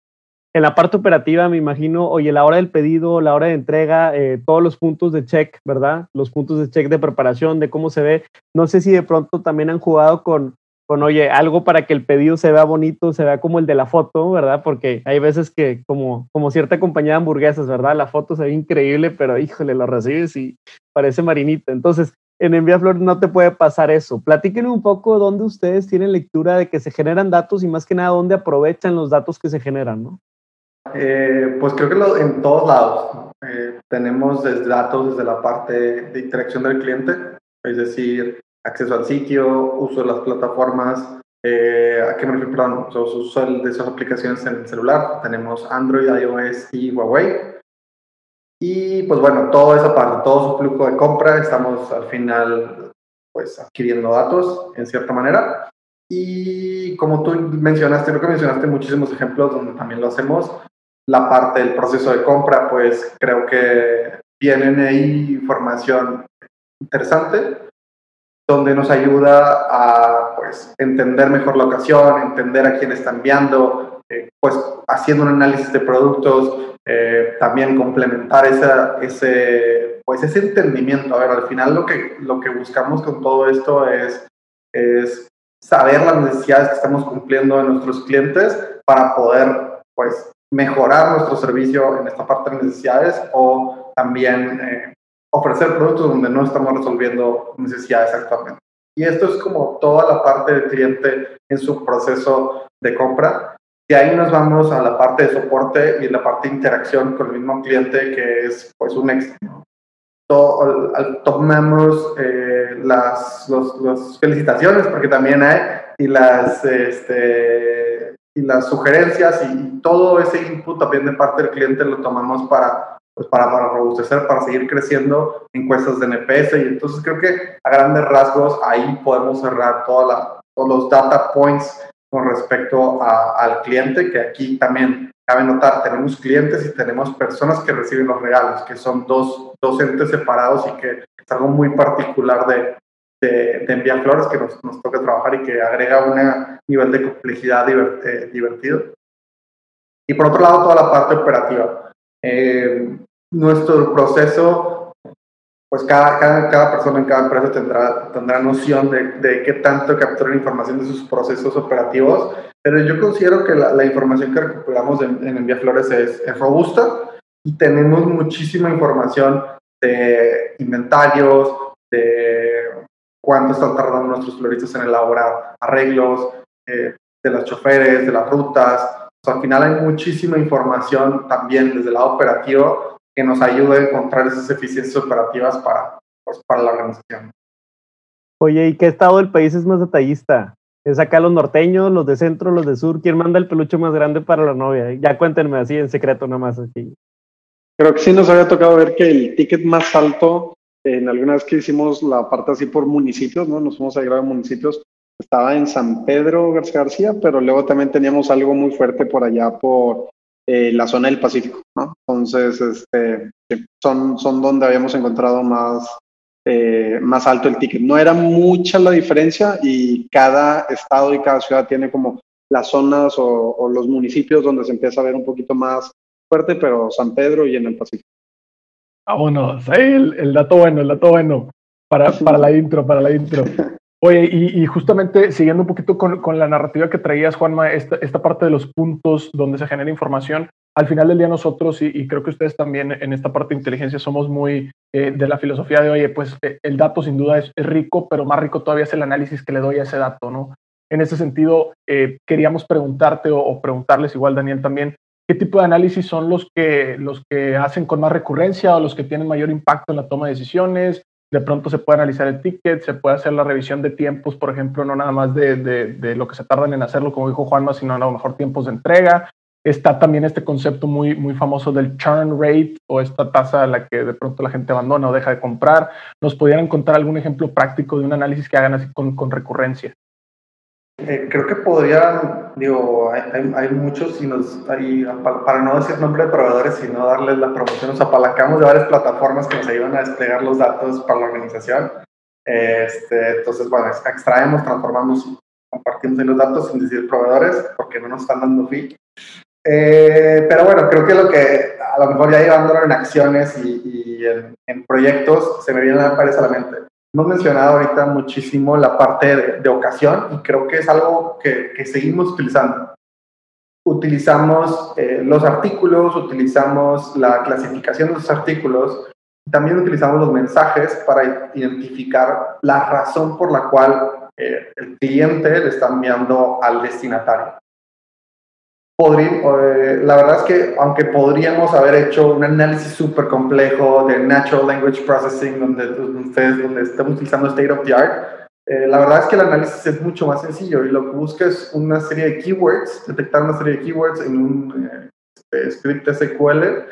En la parte operativa, me imagino, oye, la hora del pedido, la hora de entrega, eh, todos los puntos de check, ¿verdad? Los puntos de check de preparación, de cómo se ve. No sé si de pronto también han jugado con, con, oye, algo para que el pedido se vea bonito, se vea como el de la foto, ¿verdad? Porque hay veces que, como, como cierta compañía de hamburguesas, ¿verdad? La foto se ve increíble, pero híjole, lo recibes y parece marinita. Entonces, en Envía Flor no te puede pasar eso. Platíquenme un poco dónde ustedes tienen lectura de que se generan datos y más que nada dónde aprovechan los datos que se generan, ¿no? Eh, pues creo que en todos lados. Eh, tenemos datos desde la parte de interacción del cliente, es decir, acceso al sitio, uso de las plataformas, eh, ¿a qué me refiero? Perdón, uso de esas aplicaciones en el celular. Tenemos Android, iOS y Huawei. Y pues bueno, toda esa parte, todo su flujo de compra, estamos al final pues adquiriendo datos en cierta manera. Y como tú mencionaste, creo que mencionaste muchísimos ejemplos donde también lo hacemos. La parte del proceso de compra, pues creo que tienen ahí información interesante donde nos ayuda a pues entender mejor la ocasión, entender a quién está enviando, eh, pues haciendo un análisis de productos, eh, también complementar esa, ese, pues ese entendimiento. A ver, al final lo que, lo que buscamos con todo esto es, es saber las necesidades que estamos cumpliendo de nuestros clientes para poder pues mejorar nuestro servicio en esta parte de necesidades o también eh, ofrecer productos donde no estamos resolviendo necesidades actualmente. Y esto es como toda la parte del cliente en su proceso de compra de ahí nos vamos a la parte de soporte y la parte de interacción con el mismo cliente, que es pues un extra. tomamos eh, las felicitaciones, porque también hay, y las, este, y las sugerencias y todo ese input también de parte del cliente lo tomamos para, pues para, robustecer, para seguir creciendo encuestas de NPS. Y entonces creo que a grandes rasgos ahí podemos cerrar toda todos los data points con respecto al cliente, que aquí también cabe notar, tenemos clientes y tenemos personas que reciben los regalos, que son dos, dos entes separados y que es algo muy particular de, de, enviar flores que nos, nos, toca trabajar y que agrega un nivel de complejidad eh, divertido. Y por otro lado, toda la parte operativa. Eh, nuestro proceso pues cada, cada, cada, persona en cada empresa tendrá, tendrá noción de, de qué tanto captura información de sus procesos operativos, pero yo considero que la, información que recopilamos en, en Envía Flores es, es, robusta y tenemos muchísima información de inventarios, de cuánto están tardando nuestros floristas en elaborar arreglos, eh, de los choferes, de las rutas. al final hay muchísima información también desde el lado operativo que nos ayuda a encontrar esas eficiencias operativas para, pues, para la organización. Oye, ¿y qué estado del país es más detallista? ¿Es acá los norteños, los de centro, los de sur? ¿Quién manda el peluche más grande para la novia? Ya cuéntenme así en secreto nada más. Aquí. Creo que sí nos había tocado ver que el ticket más alto, en alguna vez que hicimos la parte así por municipios, ¿no? Nos fuimos a grabar municipios, estaba en San Pedro García García, pero luego también teníamos algo muy fuerte por allá por eh, la zona del Pacífico, ¿no? Entonces, este, son, son donde habíamos encontrado más, eh, más alto el ticket. No era mucha la diferencia y cada estado y cada ciudad tiene como las zonas o los municipios donde se empieza a ver un poquito más fuerte, pero San Pedro y en el Pacífico. Vámonos, el, el dato bueno, el dato bueno para, para la intro, para la intro. Oye, y, justamente siguiendo un poquito con, con, la narrativa que traías, Juanma, esta, esta, parte de los puntos donde se genera información, al final del día nosotros, y, creo que ustedes también en esta parte de inteligencia somos muy eh, de la filosofía de, oye, pues eh, el dato sin duda es, rico, pero más rico todavía es el análisis que le doy a ese dato, ¿no? En ese sentido, eh, queríamos preguntarte o, o, preguntarles igual, Daniel, también, ¿Qué tipo de análisis son los que, los que hacen con más recurrencia o los que tienen mayor impacto en la toma de decisiones? De pronto se puede analizar el ticket, se puede hacer la revisión de tiempos, por ejemplo, no nada más de, de, lo que se tardan en hacerlo, como dijo Juanma, sino a lo mejor tiempos de entrega. Está también este concepto muy, muy famoso del churn rate o esta tasa a la que de pronto la gente abandona o deja de comprar. ¿Nos pudieran contar algún ejemplo práctico de un análisis que hagan así con, con recurrencia? Eh, creo que podrían, digo, hay, hay, muchos y nos, hay, para no decir nombre de proveedores, sino darles la promoción, nos apalancamos de varias plataformas que nos ayudan a desplegar los datos para la organización. Este, entonces, bueno, extraemos, transformamos, compartimos los datos sin decir proveedores, porque no nos están dando fee. Eh, pero bueno, creo que lo que a lo mejor ya llevándolo en acciones y, y en, en, proyectos se me viene a la a la mente. Hemos mencionado ahorita muchísimo la parte de, ocasión y creo que es algo que, seguimos utilizando. Utilizamos eh, los artículos, utilizamos la clasificación de los artículos, también utilizamos los mensajes para identificar la razón por la cual eh, el cliente le está enviando al destinatario. Eh, la verdad es que aunque podríamos haber hecho un análisis súper complejo de Natural Language Processing, donde, ustedes, donde estamos utilizando State of the Art, eh, la verdad es que el análisis es mucho más sencillo y lo que busca es una serie de keywords, detectar una serie de keywords en un eh, script SQL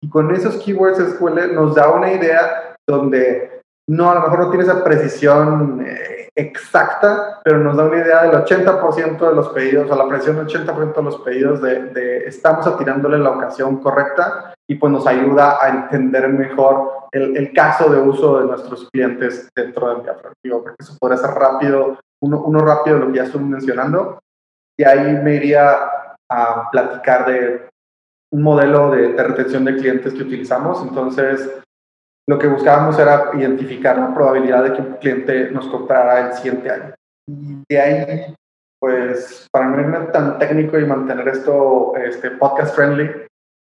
y con esos keywords SQL nos da una idea donde no, a lo mejor no tiene esa precisión exacta, pero nos da una idea del 80% de los pedidos, o la presión del 80% de los pedidos de, estamos atirándole la ocasión correcta y pues nos ayuda a entender mejor el, caso de uso de nuestros clientes dentro del diafragma, porque eso podría ser rápido, uno, uno rápido lo que ya estoy mencionando, y ahí me iría a platicar de un modelo de, de retención de clientes que utilizamos, entonces lo que buscábamos era identificar la probabilidad de que un cliente nos comprara el siguiente año. Y de ahí, pues, para no irme tan técnico y mantener esto este, podcast friendly,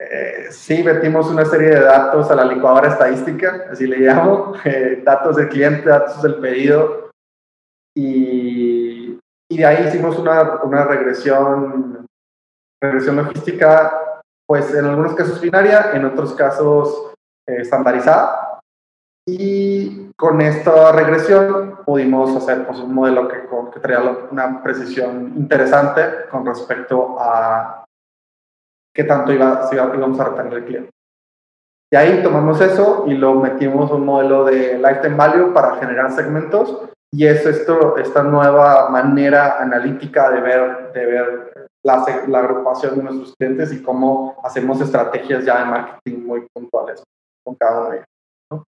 eh, sí metimos una serie de datos a la licuadora estadística, así le llamo, eh, datos del cliente, datos del pedido, y, y de ahí hicimos una, una regresión, regresión logística, pues en algunos casos binaria, en otros casos estandarizada. Y con esta regresión pudimos hacer pues, un modelo que, que traía una precisión interesante con respecto a qué tanto iba, si íbamos a retener el cliente. Y ahí tomamos eso y lo metimos un modelo de lifetime value para generar segmentos y es esto, esta nueva manera analítica de ver, de ver la, la agrupación de nuestros clientes y cómo hacemos estrategias ya de marketing muy puntuales cada uno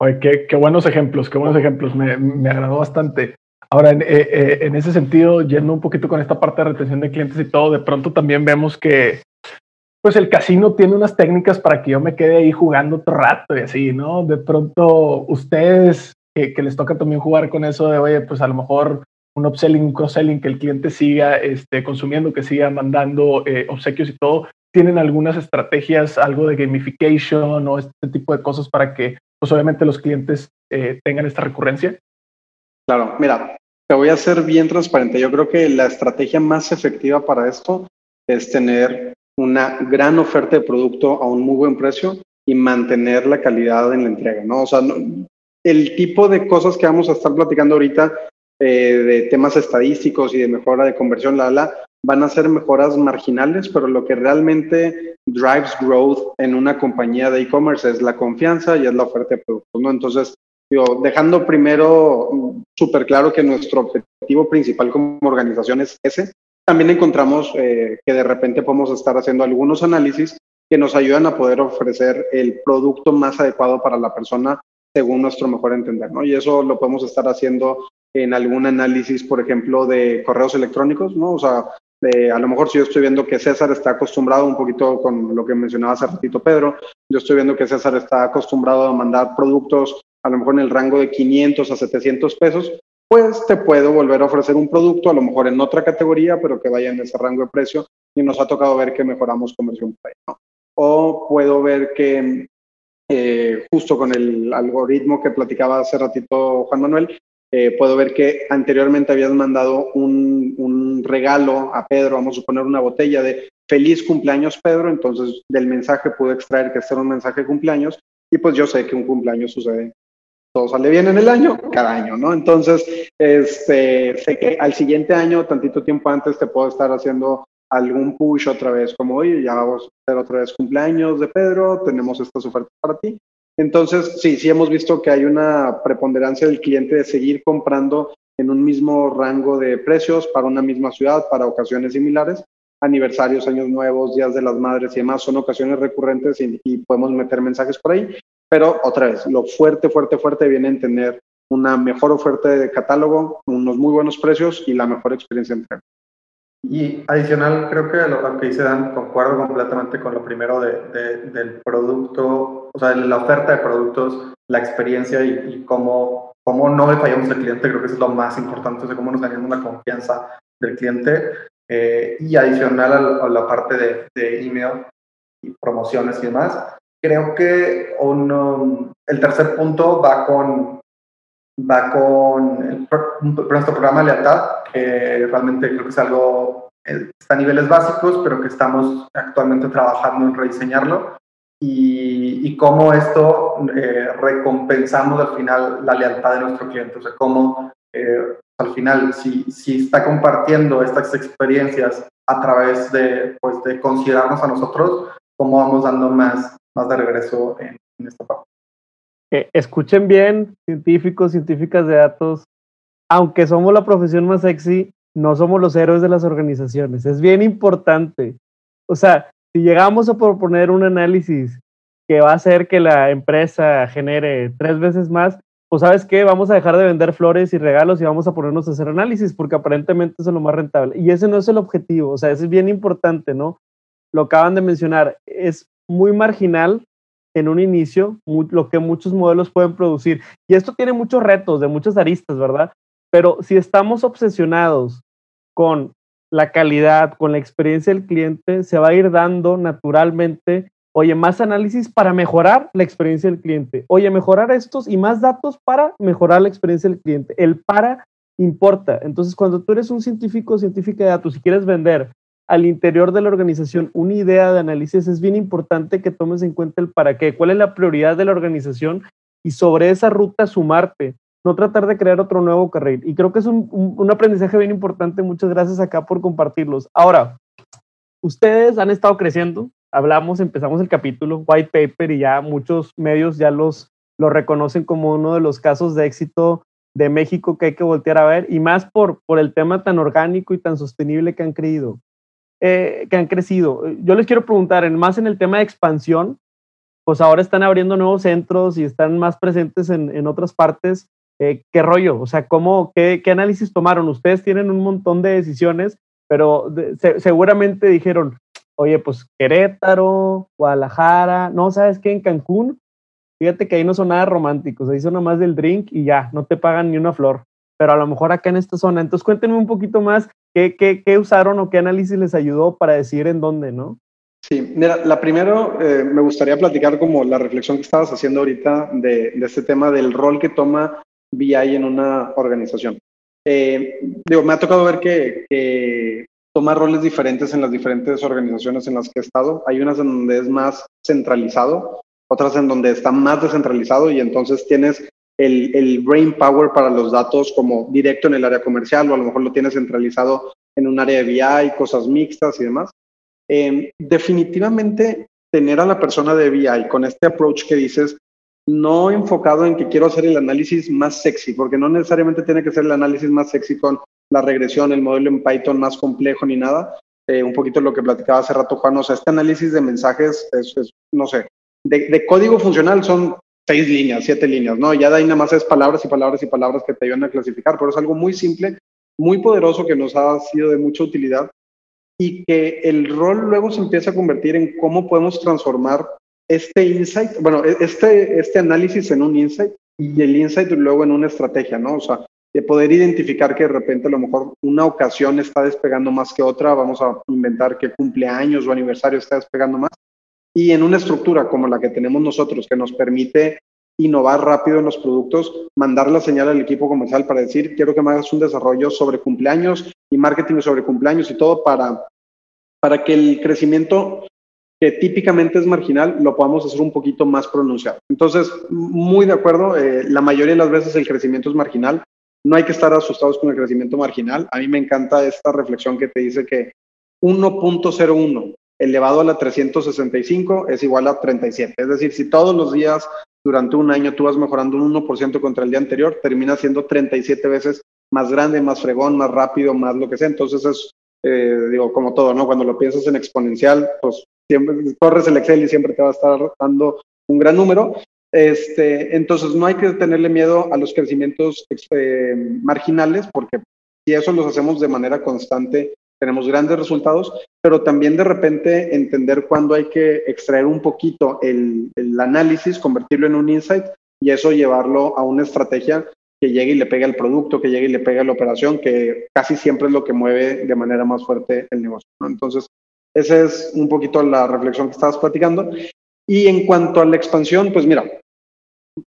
Oye, qué, buenos ejemplos, qué buenos ejemplos, me, me agradó bastante. Ahora, en, eh, eh, en, ese sentido, yendo un poquito con esta parte de retención de clientes y todo, de pronto también vemos que pues el casino tiene unas técnicas para que yo me quede ahí jugando otro rato y así, ¿no? De pronto, ustedes que, que les toca también jugar con eso de, oye, pues a lo mejor un upselling, un cross-selling, que el cliente siga este, consumiendo, que siga mandando eh, obsequios y todo, tienen algunas estrategias, algo de gamification o este tipo de cosas para que, pues obviamente los clientes eh, tengan esta recurrencia? Claro, mira, te voy a ser bien transparente. Yo creo que la estrategia más efectiva para esto es tener una gran oferta de producto a un muy buen precio y mantener la calidad en la entrega, ¿no? O sea, el tipo de cosas que vamos a estar platicando ahorita, eh, de temas estadísticos y de mejora de conversión, la, la, van a ser mejoras marginales, pero lo que realmente drives growth en una compañía de e-commerce es la confianza y es la oferta de productos, ¿no? Entonces, digo, dejando primero súper claro que nuestro objetivo principal como organización es ese, también encontramos eh, que de repente podemos estar haciendo algunos análisis que nos ayudan a poder ofrecer el producto más adecuado para la persona según nuestro mejor entender, ¿no? Y eso lo podemos estar haciendo en algún análisis, por ejemplo, de correos electrónicos, ¿no? O sea, a lo mejor si yo estoy viendo que César está acostumbrado un poquito con lo que mencionaba hace ratito Pedro, yo estoy viendo que César está acostumbrado a mandar productos a lo mejor en el rango de 500 a 700 pesos, pues te puedo volver a ofrecer un producto, a lo mejor en otra categoría, pero que vaya en ese rango de precio y nos ha tocado ver que mejoramos conversión por ahí, ¿no? O puedo ver que eh, justo con el algoritmo que platicaba hace ratito Juan Manuel, eh, puedo ver que anteriormente habías mandado un, un, regalo a Pedro, vamos a suponer una botella de feliz cumpleaños Pedro, entonces del mensaje pude extraer que este era un mensaje de cumpleaños y pues yo sé que un cumpleaños sucede, todo sale bien en el año, cada año, ¿no? Entonces, este, sé que al siguiente año, tantito tiempo antes, te puedo estar haciendo algún push otra vez, como, oye, ya vamos a hacer otra vez cumpleaños de Pedro, tenemos estas ofertas para ti. Entonces, sí, sí hemos visto que hay una preponderancia del cliente de seguir comprando en un mismo rango de precios para una misma ciudad, para ocasiones similares. Aniversarios, años nuevos, días de las madres y demás son ocasiones recurrentes y, podemos meter mensajes por ahí. Pero otra vez, lo fuerte, fuerte, fuerte viene en tener una mejor oferta de catálogo, unos muy buenos precios y la mejor experiencia entre y adicional, creo que lo, que dice Dan, concuerdo completamente con lo primero de, del producto, o sea, la oferta de productos, la experiencia y, cómo, cómo no le fallamos al cliente, creo que eso es lo más importante, sea, cómo nos ganamos la confianza del cliente. Eh, y adicional a, la parte de, de, email y promociones y demás, creo que uno, el tercer punto va con va con el, nuestro programa de lealtad, que realmente creo que es algo, eh, está a niveles básicos, pero que estamos actualmente trabajando en rediseñarlo. Y, y cómo esto eh, recompensamos al final la lealtad de nuestro cliente, o sea, cómo eh, al final, si, si está compartiendo estas experiencias a través de, pues, de considerarnos a nosotros, cómo vamos dando más, más de regreso en, en esta parte escuchen bien, científicos, científicas de datos, aunque somos la profesión más sexy, no somos los héroes de las organizaciones. Es bien importante. O sea, si llegamos a proponer un análisis que va a hacer que la empresa genere tres veces más, pues sabes qué, vamos a dejar de vender flores y regalos y vamos a ponernos a hacer análisis porque aparentemente es lo más rentable. Y ese no es el objetivo, o sea, eso es bien importante, ¿no? Lo acaban de mencionar, es muy marginal en un inicio lo que muchos modelos pueden producir. Y esto tiene muchos retos de muchas aristas, ¿verdad? Pero si estamos obsesionados con la calidad, con la experiencia del cliente, se va a ir dando naturalmente, oye, más análisis para mejorar la experiencia del cliente. Oye, mejorar estos y más datos para mejorar la experiencia del cliente. El para importa. Entonces, cuando tú eres un científico, científica de datos y quieres vender al interior de la organización una idea de análisis, es bien importante que tomes en cuenta el para qué, cuál es la prioridad de la organización y sobre esa ruta sumarte, no tratar de crear otro nuevo carril. Y creo que es un, un, aprendizaje bien importante. Muchas gracias acá por compartirlos. Ahora, ustedes han estado creciendo, hablamos, empezamos el capítulo, white paper, y ya muchos medios ya los, lo reconocen como uno de los casos de éxito de México que hay que voltear a ver, y más por, por el tema tan orgánico y tan sostenible que han creído. Eh, que han crecido. Yo les quiero preguntar, en, más en el tema de expansión, pues ahora están abriendo nuevos centros y están más presentes en, otras partes. Eh, ¿Qué rollo? O sea, ¿cómo, qué, análisis tomaron? Ustedes tienen un montón de decisiones, pero seguramente dijeron, oye, pues Querétaro, Guadalajara, no, ¿sabes qué? En Cancún, fíjate que ahí no son nada románticos, ahí son nada más del drink y ya, no te pagan ni una flor pero a lo mejor acá en esta zona. Entonces cuéntenme un poquito más qué, qué, qué usaron o qué análisis les ayudó para decidir en dónde, ¿no? Sí, mira, la primero eh, me gustaría platicar como la reflexión que estabas haciendo ahorita de, de este tema del rol que toma BI en una organización. Eh, digo, me ha tocado ver que, que, toma roles diferentes en las diferentes organizaciones en las que he estado. Hay unas en donde es más centralizado, otras en donde está más descentralizado y entonces tienes el, el, brain power para los datos como directo en el área comercial o a lo mejor lo tienes centralizado en un área de BI, cosas mixtas y demás. Eh, definitivamente tener a la persona de BI con este approach que dices, no enfocado en que quiero hacer el análisis más sexy, porque no necesariamente tiene que ser el análisis más sexy con la regresión, el modelo en Python más complejo ni nada. Eh, un poquito lo que platicaba hace rato Juan, o sea, este análisis de mensajes es, no sé, de, código funcional son seis líneas, siete líneas, ¿no? Ya de ahí nada más es palabras y palabras y palabras que te ayudan a clasificar, pero es algo muy simple, muy poderoso que nos ha sido de mucha utilidad y que el rol luego se empieza a convertir en cómo podemos transformar este insight, bueno, e, este, este análisis en un insight y el insight luego en una estrategia, ¿no? O sea, de poder identificar que de repente a lo mejor una ocasión está despegando más que otra, vamos a inventar que cumpleaños o aniversario está despegando más, y en una estructura como la que tenemos nosotros, que nos permite innovar rápido en los productos, mandar la señal al equipo comercial para decir, quiero que me hagas un desarrollo sobre cumpleaños y marketing sobre cumpleaños y todo para, para que el crecimiento que típicamente es marginal, lo podamos hacer un poquito más pronunciado. Entonces, muy de acuerdo, eh, la mayoría de las veces el crecimiento es marginal, no hay que estar asustados con el crecimiento marginal. A mí me encanta esta reflexión que te dice que 1.01 elevado a la 365 es igual a 37. Es decir, si todos los días durante un año tú vas mejorando un 1% contra el día anterior, termina siendo 37 veces más grande, más fregón, más rápido, más lo que sea. Entonces es, eh, digo, como todo, ¿no? Cuando lo piensas en exponencial, pues siempre corres el Excel y siempre te va a estar dando un gran número. Este, entonces no hay que tenerle miedo a los crecimientos eh, marginales porque si eso los hacemos de manera constante, tenemos grandes resultados, pero también de repente entender cuándo hay que extraer un poquito el, el, análisis, convertirlo en un insight y eso llevarlo a una estrategia que llegue y le pegue al producto, que llegue y le pegue a la operación, que casi siempre es lo que mueve de manera más fuerte el negocio. ¿no? Entonces, esa es un poquito la reflexión que estabas platicando. Y en cuanto a la expansión, pues mira,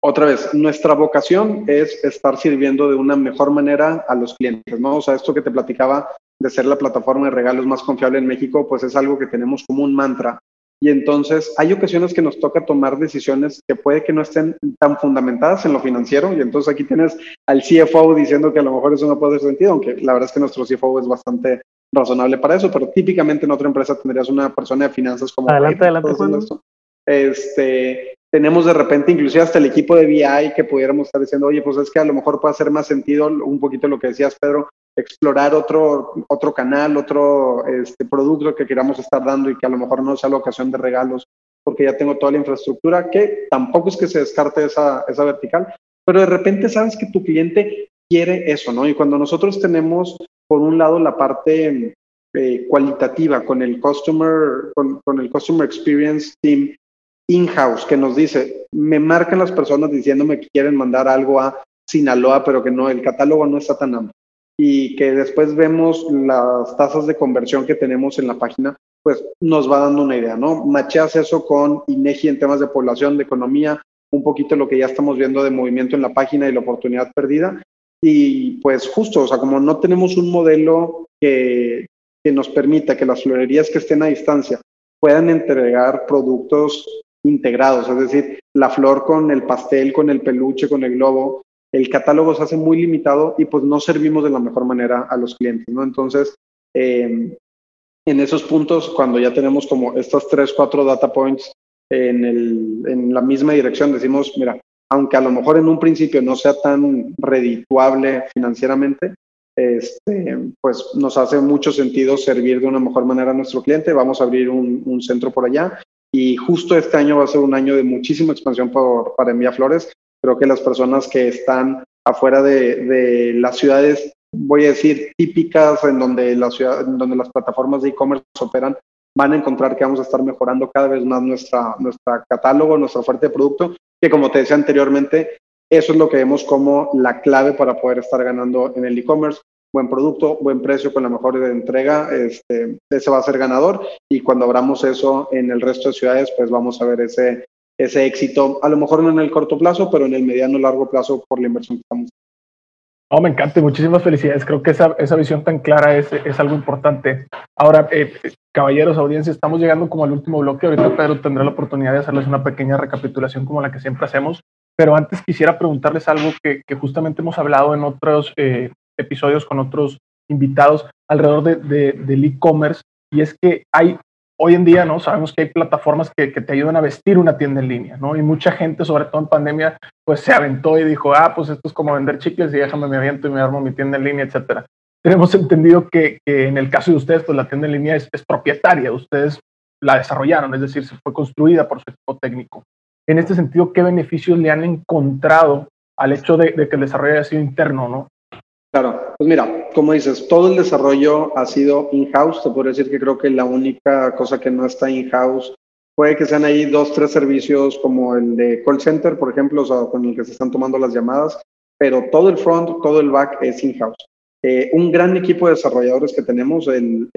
otra vez, nuestra vocación es estar sirviendo de una mejor manera a los clientes, ¿no? O sea, esto que te platicaba de ser la plataforma de regalos más confiable en México, pues es algo que tenemos como un mantra. Y entonces hay ocasiones que nos toca tomar decisiones que puede que no estén tan fundamentadas en lo financiero. Y entonces aquí tienes al CFO diciendo que a lo mejor eso no puede ser sentido, aunque la verdad es que nuestro CFO es bastante razonable para eso, pero típicamente en otra empresa tendrías una persona de finanzas como... Adelante, adelante, Juan. Este, tenemos de repente inclusive hasta el equipo de BI que pudiéramos estar diciendo, oye, pues es que a lo mejor puede hacer más sentido un poquito lo que decías, Pedro, explorar otro, otro canal, otro este, producto que queramos estar dando y que a lo mejor no sea la ocasión de regalos, porque ya tengo toda la infraestructura, que tampoco es que se descarte esa, esa vertical, pero de repente sabes que tu cliente quiere eso, ¿no? Y cuando nosotros tenemos, por un lado, la parte eh, cualitativa con el Customer, con, con el Customer Experience Team, in-house que nos dice, me marcan las personas diciéndome que quieren mandar algo a Sinaloa, pero que no, el catálogo no está tan amplio. Y que después vemos las tasas de conversión que tenemos en la página, pues nos va dando una idea, ¿no? Macheas eso con INEGI en temas de población, de economía, un poquito lo que ya estamos viendo de movimiento en la página y la oportunidad perdida. Y pues justo, o sea, como no tenemos un modelo que, que nos permita que las florerías que estén a distancia puedan entregar productos integrados, es decir, la flor con el pastel, con el peluche, con el globo, el catálogo se hace muy limitado y pues no servimos de la mejor manera a los clientes, ¿no? Entonces, eh, en esos puntos, cuando ya tenemos como estas tres, cuatro data points en, el, en la misma dirección, decimos, mira, aunque a lo mejor en un principio no sea tan redituable financieramente, este, pues nos hace mucho sentido servir de una mejor manera a nuestro cliente. Vamos a abrir un, un centro por allá y justo este año va a ser un año de muchísima expansión por, para Envía Flores. Creo que las personas que están afuera de, de las ciudades, voy a decir, típicas en donde, la ciudad, donde las plataformas de e-commerce operan, van a encontrar que vamos a estar mejorando cada vez más nuestra, nuestra catálogo, nuestra oferta de producto, que como te decía anteriormente, eso es lo que vemos como la clave para poder estar ganando en el e-commerce. buen producto, buen precio con la mejor entrega, este, ese va a ser ganador y cuando abramos eso en el resto de ciudades, pues vamos a ver ese, ese éxito, a lo mejor no en el corto plazo, pero en el mediano largo plazo por la inversión que estamos Oh, me encanta, muchísimas felicidades. Creo que esa, esa visión tan clara es, es algo importante. Ahora, eh, caballeros, audiencia, estamos llegando como al último bloque. Ahorita Pedro tendrá la oportunidad de hacerles una pequeña recapitulación como la que siempre hacemos. Pero antes quisiera preguntarles algo que, que justamente hemos hablado en otros eh, episodios con otros invitados alrededor de, de, del e-commerce. Y es que hay hoy en día, ¿no? Sabemos que hay plataformas que, te ayudan a vestir una tienda en línea, ¿no? Y mucha gente, sobre todo en pandemia, pues se aventó y dijo, ah, pues esto es como vender chicles y déjame me aviento y me armo mi tienda en línea, etcétera. Tenemos entendido que, en el caso de ustedes, pues la tienda en línea es, propietaria, ustedes la desarrollaron, es decir, se fue construida por su equipo técnico. En este sentido, ¿qué beneficios le han encontrado al hecho de, de que el desarrollo haya sido interno, ¿no? Claro, pues mira, como dices, todo el desarrollo ha sido in-house. Te puedo decir que creo que la única cosa que no está in-house puede que sean ahí dos, tres servicios como el de call center, por ejemplo, o sea, con el que se están tomando las llamadas, pero todo el front, todo el back es in-house. Eh, un gran equipo de desarrolladores que tenemos, el,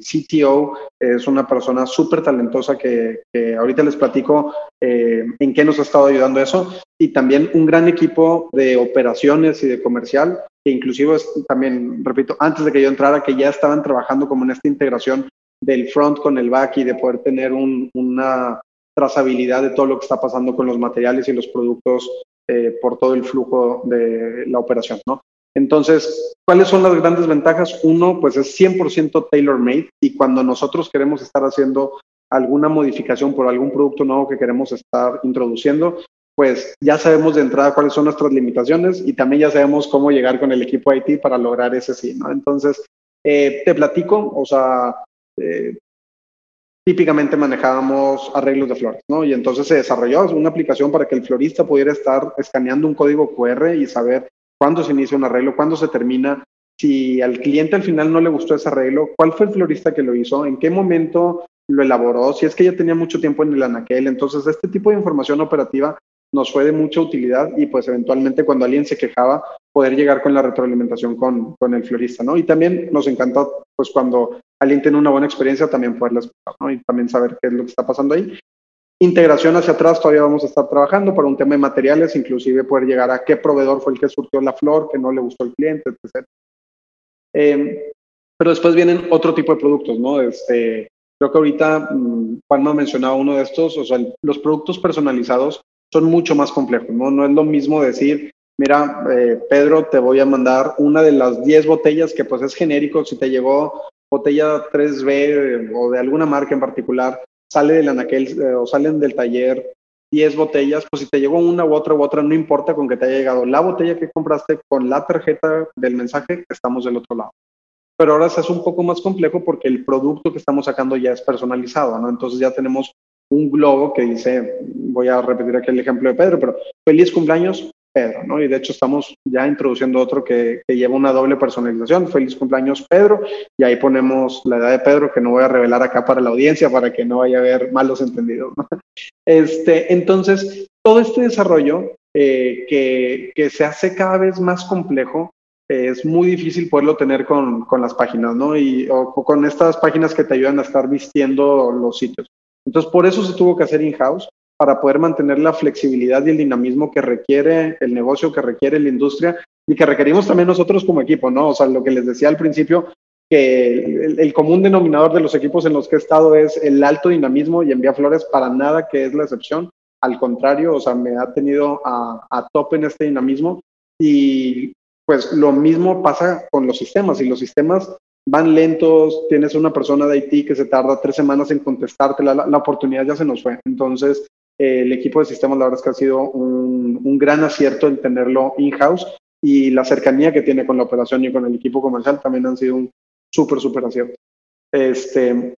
CTO es una persona súper talentosa que, ahorita les platico eh, en qué nos ha estado ayudando eso, y también un gran equipo de operaciones y de comercial, que inclusive también, repito, antes de que yo entrara, que ya estaban trabajando como en esta integración del front con el back y de poder tener una trazabilidad de todo lo que está pasando con los materiales y los productos eh, por todo el flujo de la operación, ¿no? Entonces, ¿cuáles son las grandes ventajas? Uno, pues es 100% tailor-made y cuando nosotros queremos estar haciendo alguna modificación por algún producto nuevo que queremos estar introduciendo, pues ya sabemos de entrada cuáles son nuestras limitaciones y también ya sabemos cómo llegar con el equipo IT para lograr ese sí, ¿no? Entonces, eh, te platico, o sea, eh, típicamente manejábamos arreglos de flores, ¿no? Y entonces se desarrolló una aplicación para que el florista pudiera estar escaneando un código QR y saber cuándo se inicia un arreglo, cuándo se termina, si al cliente al final no le gustó ese arreglo, cuál fue el florista que lo hizo, en qué momento lo elaboró, si es que ya tenía mucho tiempo en el anaquel. Entonces, este tipo de información operativa nos fue de mucha utilidad y pues eventualmente cuando alguien se quejaba, poder llegar con la retroalimentación con, con el florista, ¿no? Y también nos encantó pues cuando alguien tiene una buena experiencia, también poderla escuchar, ¿no? Y también saber qué es lo que está pasando ahí. Integración hacia atrás, todavía vamos a estar trabajando para un tema de materiales, inclusive poder llegar a qué proveedor fue el que surtió la flor, que no le gustó al cliente, etc. Eh, pero después vienen otro tipo de productos, ¿no? Este, creo que ahorita mm, Juan me ha mencionado uno de estos, o sea, los productos personalizados son mucho más complejos, ¿no? No es lo mismo decir, mira, eh, Pedro, te voy a mandar una de las 10 botellas que pues es genérico, si te llegó botella 3B o de alguna marca en particular, sale del anaquel eh, o salen del taller 10 botellas, pues si te llegó una u otra u otra, no importa con que te haya llegado la botella que compraste con la tarjeta del mensaje, estamos del otro lado. Pero ahora se hace un poco más complejo porque el producto que estamos sacando ya es personalizado, ¿no? Entonces ya tenemos un globo que dice, voy a repetir aquí el ejemplo de Pedro, pero feliz cumpleaños Pedro, ¿no? Y de hecho estamos ya introduciendo otro que, lleva una doble personalización, feliz cumpleaños Pedro, y ahí ponemos la edad de Pedro, que no voy a revelar acá para la audiencia, para que no vaya a haber malos entendidos, ¿no? Este, entonces, todo este desarrollo eh, que, que, se hace cada vez más complejo, es muy difícil poderlo tener con, con las páginas, ¿no? Y con estas páginas que te ayudan a estar vistiendo los sitios. Entonces, por eso se tuvo que hacer in-house, para poder mantener la flexibilidad y el dinamismo que requiere el negocio, que requiere la industria y que requerimos también nosotros como equipo, ¿no? O sea, lo que les decía al principio, que el, común denominador de los equipos en los que he estado es el alto dinamismo y envía flores para nada que es la excepción. Al contrario, o sea, me ha tenido a, a tope en este dinamismo y pues lo mismo pasa con los sistemas y los sistemas van lentos, tienes una persona de IT que se tarda tres semanas en contestarte, la, la, oportunidad ya se nos fue. Entonces, el equipo de sistemas, la verdad es que ha sido un, gran acierto el tenerlo in-house y la cercanía que tiene con la operación y con el equipo comercial también han sido un súper, súper acierto. Este,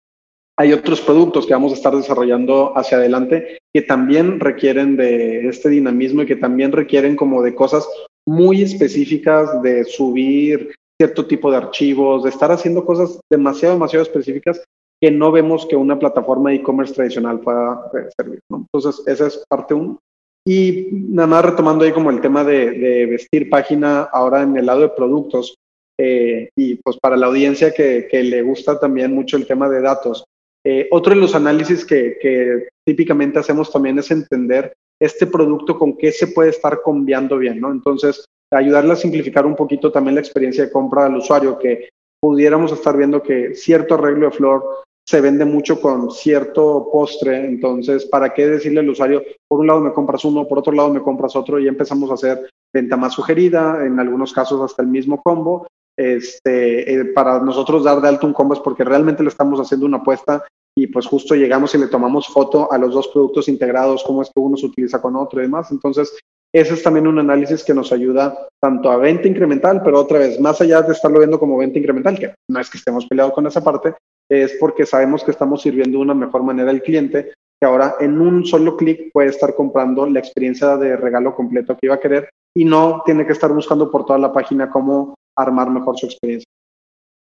hay otros productos que vamos a estar desarrollando hacia adelante que también requieren de este dinamismo y que también requieren como de cosas muy específicas de subir cierto tipo de archivos, de estar haciendo cosas demasiado, demasiado específicas que no vemos que una plataforma de e-commerce tradicional pueda servir. ¿no? Entonces, esa es parte uno. Y nada más retomando ahí como el tema de, vestir página, ahora en el lado de productos, eh, y pues para la audiencia que, que, le gusta también mucho el tema de datos. Eh, otro de los análisis que, que, típicamente hacemos también es entender este producto con qué se puede estar cambiando bien, ¿no? Entonces, ayudarle a simplificar un poquito también la experiencia de compra del usuario, que pudiéramos estar viendo que cierto arreglo de flor se vende mucho con cierto postre, entonces, ¿para qué decirle al usuario, por un lado me compras uno, por otro lado me compras otro y empezamos a hacer venta más sugerida, en algunos casos hasta el mismo combo, este, eh, para nosotros dar de alto un combo es porque realmente le estamos haciendo una apuesta y pues justo llegamos y le tomamos foto a los dos productos integrados, cómo es que uno se utiliza con otro y demás. Entonces, ese es también un análisis que nos ayuda tanto a venta incremental, pero otra vez, más allá de estarlo viendo como venta incremental, que no es que estemos peleados con esa parte, es porque sabemos que estamos sirviendo de una mejor manera al cliente, que ahora en un solo clic puede estar comprando la experiencia de regalo completo que iba a querer y no tiene que estar buscando por toda la página cómo armar mejor su experiencia.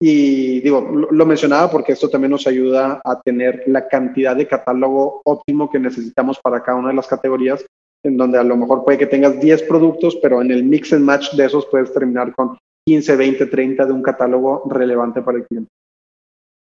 Y digo, lo, mencionaba porque esto también nos ayuda a tener la cantidad de catálogo óptimo que necesitamos para cada una de las categorías, en donde a lo mejor puede que tengas 10 productos, pero en el mix and match de esos puedes terminar con 15, 20, 30 de un catálogo relevante para el cliente.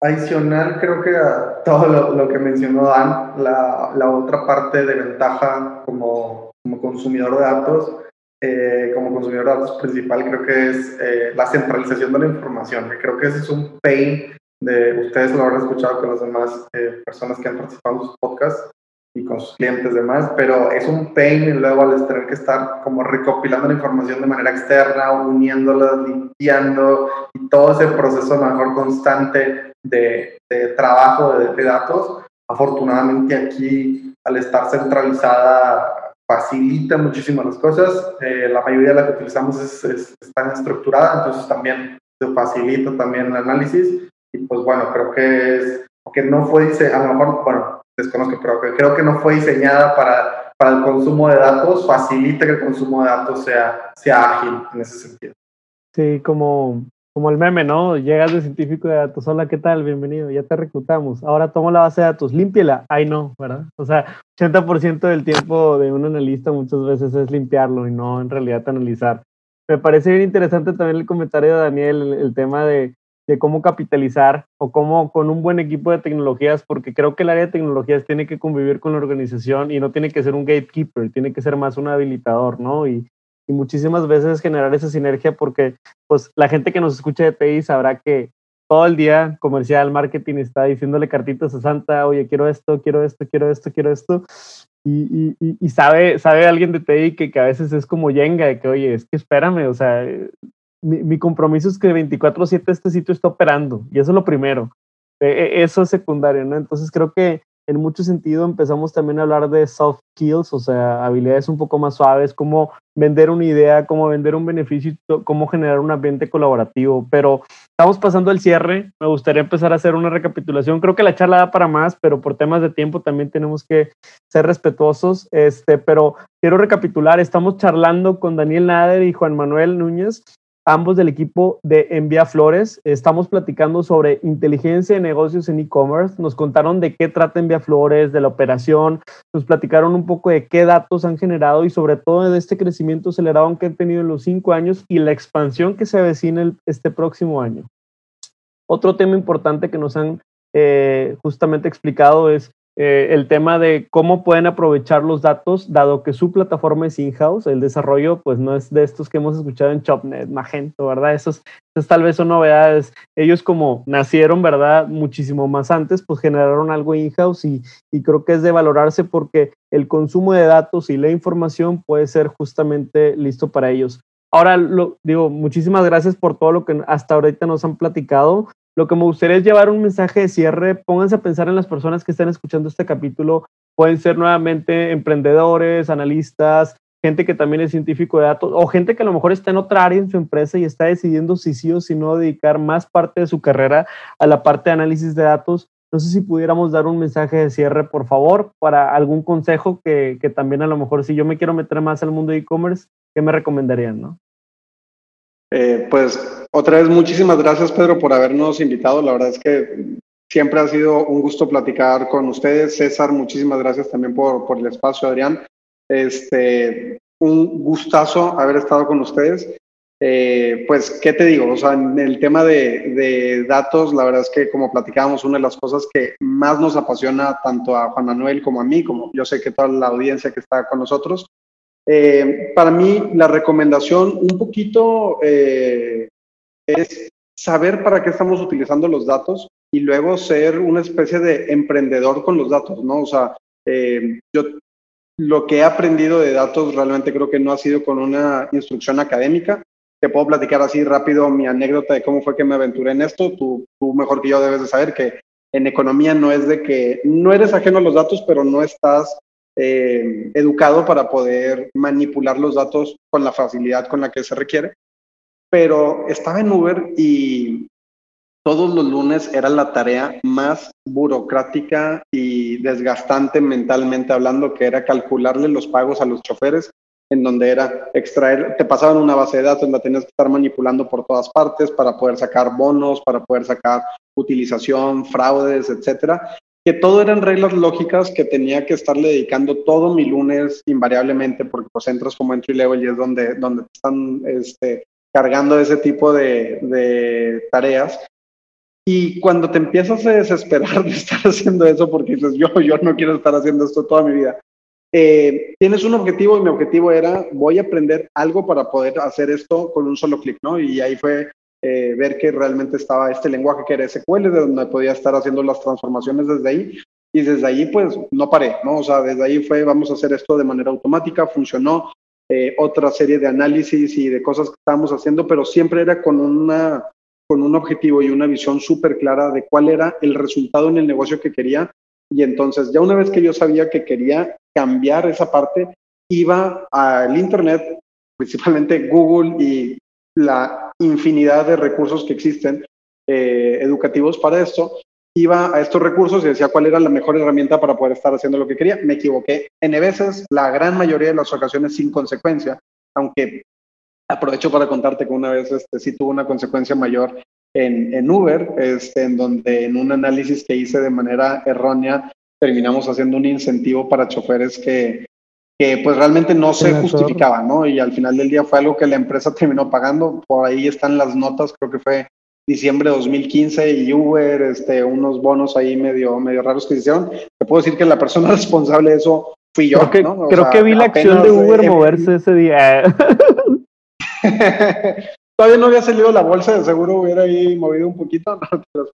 Adicional, creo que a todo lo, que mencionó Dan, la, la, otra parte de ventaja como, como consumidor de datos eh, como consumidor de datos principal creo que es eh, la centralización de la información. Creo que ese es un pain de ustedes lo habrán escuchado con las demás eh, personas que han participado en sus podcasts y con sus clientes demás, pero es un pain y luego al tener que estar como recopilando la información de manera externa, uniéndola, limpiando y todo ese proceso mejor constante de, de trabajo de, de datos. Afortunadamente aquí, al estar centralizada facilita muchísimo las cosas. Eh, la mayoría de las que utilizamos es, es, está estructurada, entonces también se facilita también el análisis. Y pues bueno, creo que es, que no fue, a lo mejor, bueno, desconozco, pero creo que no fue diseñada para, para el consumo de datos, facilita que el consumo de datos sea, sea ágil en ese sentido. Sí, como como el meme, ¿no? Llegas de científico de datos, hola, ¿qué tal? Bienvenido, ya te reclutamos. Ahora tomo la base de datos, límpiela. Ay, no, ¿verdad? O sea, 80% del tiempo de un analista muchas veces es limpiarlo y no en realidad analizar. Me parece bien interesante también el comentario de Daniel, el, el tema de, de cómo capitalizar o cómo con un buen equipo de tecnologías, porque creo que el área de tecnologías tiene que convivir con la organización y no tiene que ser un gatekeeper, tiene que ser más un habilitador, ¿no? Y, y muchísimas veces generar esa sinergia porque pues la gente que nos escucha de TI sabrá que todo el día comercial, marketing está diciéndole cartitas a Santa, oye, quiero esto, quiero esto, quiero esto, quiero esto. Y, y, y sabe, sabe alguien de TI que, que, a veces es como yenga, de que, oye, es que espérame, o sea, mi, mi compromiso es que 24/7 este sitio está operando y eso es lo primero. E, e, eso es secundario, ¿no? Entonces creo que en mucho sentido empezamos también a hablar de soft skills, o sea, habilidades un poco más suaves, cómo vender una idea, cómo vender un beneficio, cómo generar un ambiente colaborativo. Pero estamos pasando el cierre, me gustaría empezar a hacer una recapitulación. Creo que la charla da para más, pero por temas de tiempo también tenemos que ser respetuosos. Este, pero quiero recapitular, estamos charlando con Daniel Nader y Juan Manuel Núñez ambos del equipo de Envía Flores. Estamos platicando sobre inteligencia de negocios en e-commerce. Nos contaron de qué trata Envía Flores, de la operación, nos platicaron un poco de qué datos han generado y sobre todo de este crecimiento acelerado que han tenido en los cinco años y la expansión que se avecina este próximo año. Otro tema importante que nos han eh, justamente explicado es eh, el tema de cómo pueden aprovechar los datos, dado que su plataforma es in-house, el desarrollo pues no es de estos que hemos escuchado en Chopnet, Magento, ¿verdad? Esos, tal vez son novedades. Ellos como nacieron, ¿verdad? Muchísimo más antes, pues generaron algo in-house y, y creo que es de valorarse porque el consumo de datos y la información puede ser justamente listo para ellos. Ahora, lo, digo, muchísimas gracias por todo lo que hasta ahorita nos han platicado. Lo que me gustaría es llevar un mensaje de cierre. Pónganse a pensar en las personas que están escuchando este capítulo. Pueden ser nuevamente emprendedores, analistas, gente que también es científico de datos o gente que a lo mejor está en otra área en su empresa y está decidiendo si sí o si no dedicar más parte de su carrera a la parte de análisis de datos. No sé si pudiéramos dar un mensaje de cierre, por favor, para algún consejo que, que también a lo mejor si yo me quiero meter más al mundo de e-commerce, ¿qué me recomendarían? ¿no? Eh, pues otra vez muchísimas gracias Pedro por habernos invitado. La verdad es que siempre ha sido un gusto platicar con ustedes. César, muchísimas gracias también por, por el espacio, Adrián. Este, un gustazo haber estado con ustedes. Eh, pues, ¿qué te digo? O sea, en el tema de, de, datos, la verdad es que como platicábamos, una de las cosas que más nos apasiona tanto a Juan Manuel como a mí, como yo sé que toda la audiencia que está con nosotros, eh, para mí la recomendación un poquito eh, es saber para qué estamos utilizando los datos y luego ser una especie de emprendedor con los datos, ¿no? O sea, eh, yo lo que he aprendido de datos realmente creo que no ha sido con una instrucción académica. Te puedo platicar así rápido mi anécdota de cómo fue que me aventuré en esto. Tú, tú mejor que yo debes de saber que en economía no es de que no eres ajeno a los datos, pero no estás eh, educado para poder manipular los datos con la facilidad con la que se requiere. Pero estaba en Uber y todos los lunes era la tarea más burocrática y desgastante mentalmente hablando, que era calcularle los pagos a los choferes, en donde era extraer, te pasaban una base de datos, la tenías que estar manipulando por todas partes para poder sacar bonos, para poder sacar utilización, fraudes, etcétera, que todo eran reglas lógicas que tenía que estarle dedicando todo mi lunes invariablemente, porque pues entras como entry level y es donde, donde te están este, cargando ese tipo de, de tareas y cuando te empiezas a desesperar de estar haciendo eso, porque dices, yo, yo no quiero estar haciendo esto toda mi vida, eh, tienes un objetivo y mi objetivo era, voy a aprender algo para poder hacer esto con un solo clic, ¿no? Y ahí fue eh, ver que realmente estaba este lenguaje que era SQL, de donde podía estar haciendo las transformaciones desde ahí. Y desde ahí, pues, no paré, ¿no? O sea, desde ahí fue, vamos a hacer esto de manera automática, funcionó. Eh, otra serie de análisis y de cosas que estábamos haciendo, pero siempre era con una con un objetivo y una visión súper clara de cuál era el resultado en el negocio que quería. Y entonces, ya una vez que yo sabía que quería cambiar esa parte, iba al Internet, principalmente Google y la infinidad de recursos que existen eh, educativos para esto, iba a estos recursos y decía cuál era la mejor herramienta para poder estar haciendo lo que quería. Me equivoqué N veces, la gran mayoría de las ocasiones sin consecuencia, aunque Aprovecho para contarte que una vez este, sí tuvo una consecuencia mayor en, en Uber, este, en donde en un análisis que hice de manera errónea terminamos haciendo un incentivo para choferes que, que pues realmente no se justificaba, ¿no? Y al final del día fue algo que la empresa terminó pagando. Por ahí están las notas, creo que fue diciembre de 2015 y Uber, este, unos bonos ahí medio, medio raros que se hicieron. Te puedo decir que la persona responsable de eso fui yo. Creo que, ¿no? creo que vi la acción de Uber moverse ese día. todavía no había salido la bolsa, de seguro hubiera ahí movido un poquito,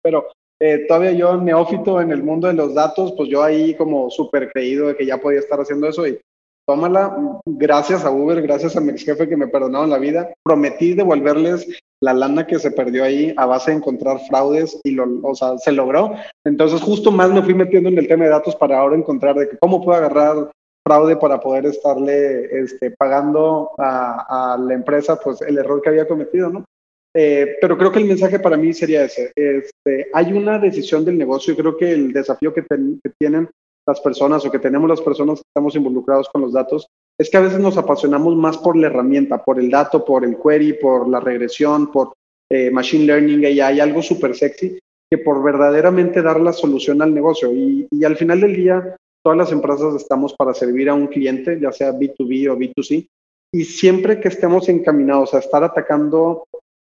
pero eh, todavía yo neófito en el mundo de los datos, pues yo ahí como súper creído de que ya podía estar haciendo eso y tómala, gracias a Uber, gracias a mi ex jefe que me perdonaron la vida, prometí devolverles la lana que se perdió ahí a base de encontrar fraudes y lo, o sea, se logró. Entonces justo más me fui metiendo en el tema de datos para ahora encontrar de que cómo puedo agarrar fraude para poder estarle este, pagando a, la empresa pues el error que había cometido, ¿no? Eh, pero creo que el mensaje para mí sería ese. Este, hay una decisión del negocio y creo que el desafío que, tienen las personas o que tenemos las personas que estamos involucrados con los datos es que a veces nos apasionamos más por la herramienta, por el dato, por el query, por la regresión, por eh, machine learning, y hay algo súper sexy que por verdaderamente dar la solución al negocio. Y, y al final del día, todas las empresas estamos para servir a un cliente, ya sea B2B o B2C, y siempre que estemos encaminados a estar atacando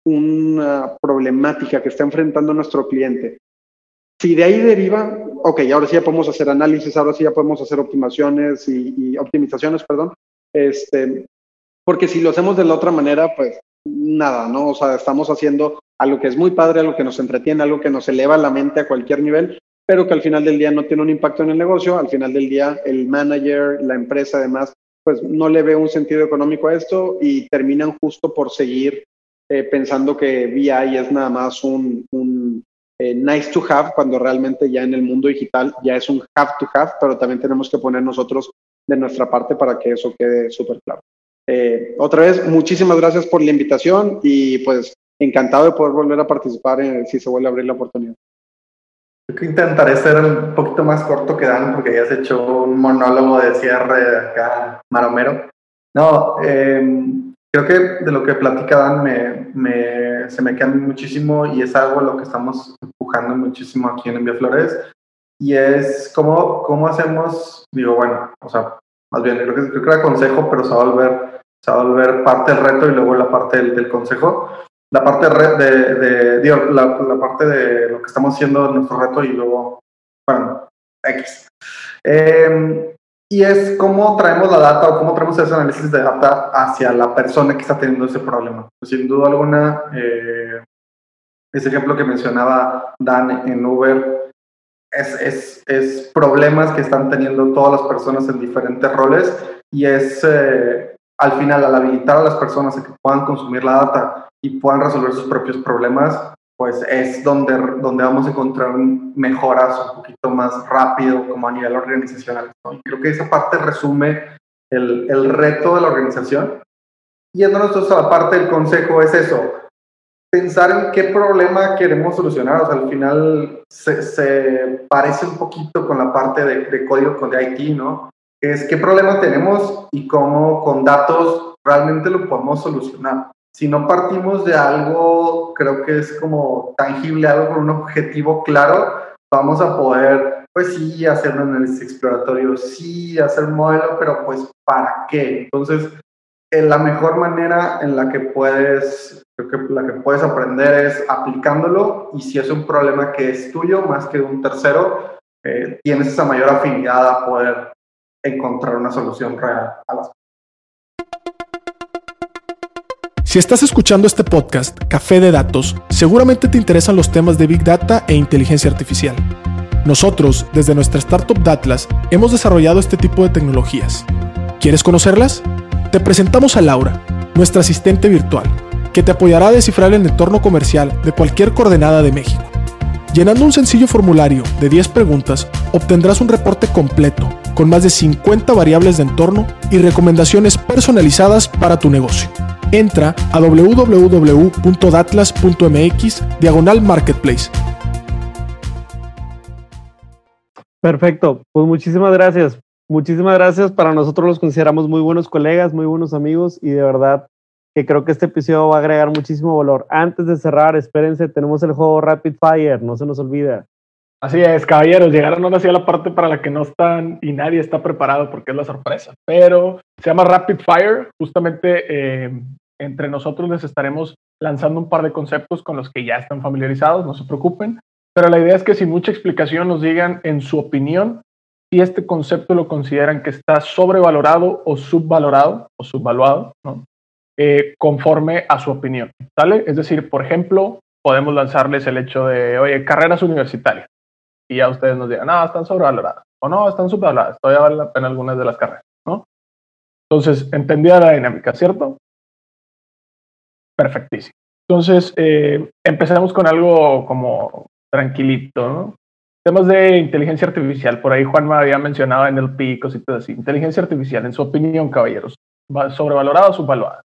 una problemática que está enfrentando nuestro cliente, si de ahí deriva, ok, ahora sí ya podemos hacer análisis, ahora sí ya podemos hacer optimizaciones y, y optimizaciones, perdón, este, porque si lo hacemos de la otra manera, pues nada, ¿no? O sea, estamos haciendo algo que es muy padre, algo que nos entretiene, algo que nos eleva la mente a cualquier nivel, pero que al final del día no tiene un impacto en el negocio, al final del día el manager, la empresa además, pues no le ve un sentido económico a esto y terminan justo por seguir eh, pensando que VI es nada más un, un eh, nice to have, cuando realmente ya en el mundo digital ya es un have to have, pero también tenemos que poner nosotros de nuestra parte para que eso quede súper claro. Eh, otra vez, muchísimas gracias por la invitación y pues encantado de poder volver a participar en, si se vuelve a abrir la oportunidad. Yo que intentaré ser un poquito más corto que Dan, porque ya has hecho un monólogo de cierre acá, maromero. No, em, creo que de lo que platica Dan me, me, se me queda muchísimo y es algo lo que estamos empujando muchísimo aquí en Envía Flores. Y es cómo, cómo hacemos, digo, bueno, o sea, más bien, creo que, creo que era consejo, pero se va a volver se va a volver parte del reto y luego la parte del, del consejo. La parte de, de, digo, la, la, parte de lo que estamos haciendo en nuestro reto y luego, bueno, X. Eh, y es cómo traemos la data o cómo traemos ese análisis de data hacia la persona que está teniendo ese problema. Pues, sin duda alguna, eh, ese ejemplo que mencionaba Dan en Uber es, es, es, problemas que están teniendo todas las personas en diferentes roles y es eh, al final al habilitar a las personas a que puedan consumir la data y puedan resolver sus propios problemas, pues es donde, donde vamos a encontrar mejoras un poquito más rápido como a nivel organizacional. Y creo que esa parte resume el, el reto de la organización. Yéndonos a la parte del consejo es eso, pensar en qué problema queremos solucionar. O sea, al final se, se parece un poquito con la parte de, de código de IT, ¿no? Es qué problema tenemos y cómo con datos realmente lo podemos solucionar si no partimos de algo, creo que es como tangible, algo con un objetivo claro, vamos a poder, pues sí, hacer un análisis exploratorio, sí, hacer un modelo, pero pues ¿para qué? Entonces, eh, la mejor manera en la que puedes, creo que la que puedes aprender es aplicándolo y si es un problema que es tuyo más que de un tercero, eh, tienes esa mayor afinidad a poder encontrar una solución real a las Si estás escuchando este podcast, Café de Datos, seguramente te interesan los temas de Big Data e inteligencia artificial. Nosotros, desde nuestra startup Datlas, hemos desarrollado este tipo de tecnologías. ¿Quieres conocerlas? Te presentamos a Laura, nuestra asistente virtual, que te apoyará a descifrar el entorno comercial de cualquier coordenada de México. Llenando un sencillo formulario de 10 preguntas, obtendrás un reporte completo, con más de 50 variables de entorno y recomendaciones personalizadas para tu negocio entra a www.datlas.mx diagonal marketplace. Perfecto, pues muchísimas gracias. Muchísimas gracias. Para nosotros los consideramos muy buenos colegas, muy buenos amigos y de verdad que creo que este episodio va a agregar muchísimo valor. Antes de cerrar, espérense, tenemos el juego Rapid Fire, no se nos olvida. Así es, caballeros, llegaron ahora sí a la parte para la que no están y nadie está preparado porque es la sorpresa, pero se llama Rapid Fire, justamente eh, entre nosotros les estaremos lanzando un par de conceptos con los que ya están familiarizados, no se preocupen, pero la idea es que sin mucha explicación nos digan en su opinión si este concepto lo consideran que está sobrevalorado o subvalorado o subvaluado, ¿no? Eh, conforme a su opinión, ¿sale? Es decir, por ejemplo, podemos lanzarles el hecho de, oye, carreras universitarias y ya ustedes nos digan, no, están sobrevaloradas, o no, están subvaloradas, todavía vale la pena algunas de las carreras, ¿no? Entonces, entendida la dinámica, ¿cierto? Perfectísimo. Entonces, eh, empezamos con algo como tranquilito, ¿no? Temas de inteligencia artificial. Por ahí Juan me había mencionado en el PIC, cositas así. Inteligencia artificial, en su opinión, caballeros, ¿sobrevalorada o subvaluada?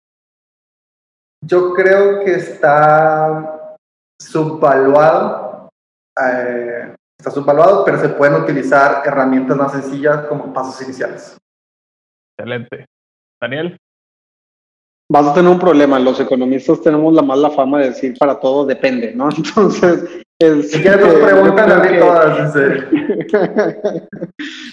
Yo creo que está subvaluado. Eh, está subvaluado, pero se pueden utilizar herramientas más sencillas como pasos iniciales. Excelente. Daniel. Vas a tener un problema. Los economistas tenemos la mala fama de decir para todo depende, ¿no? Entonces, si quieres nos preguntan a mí todas.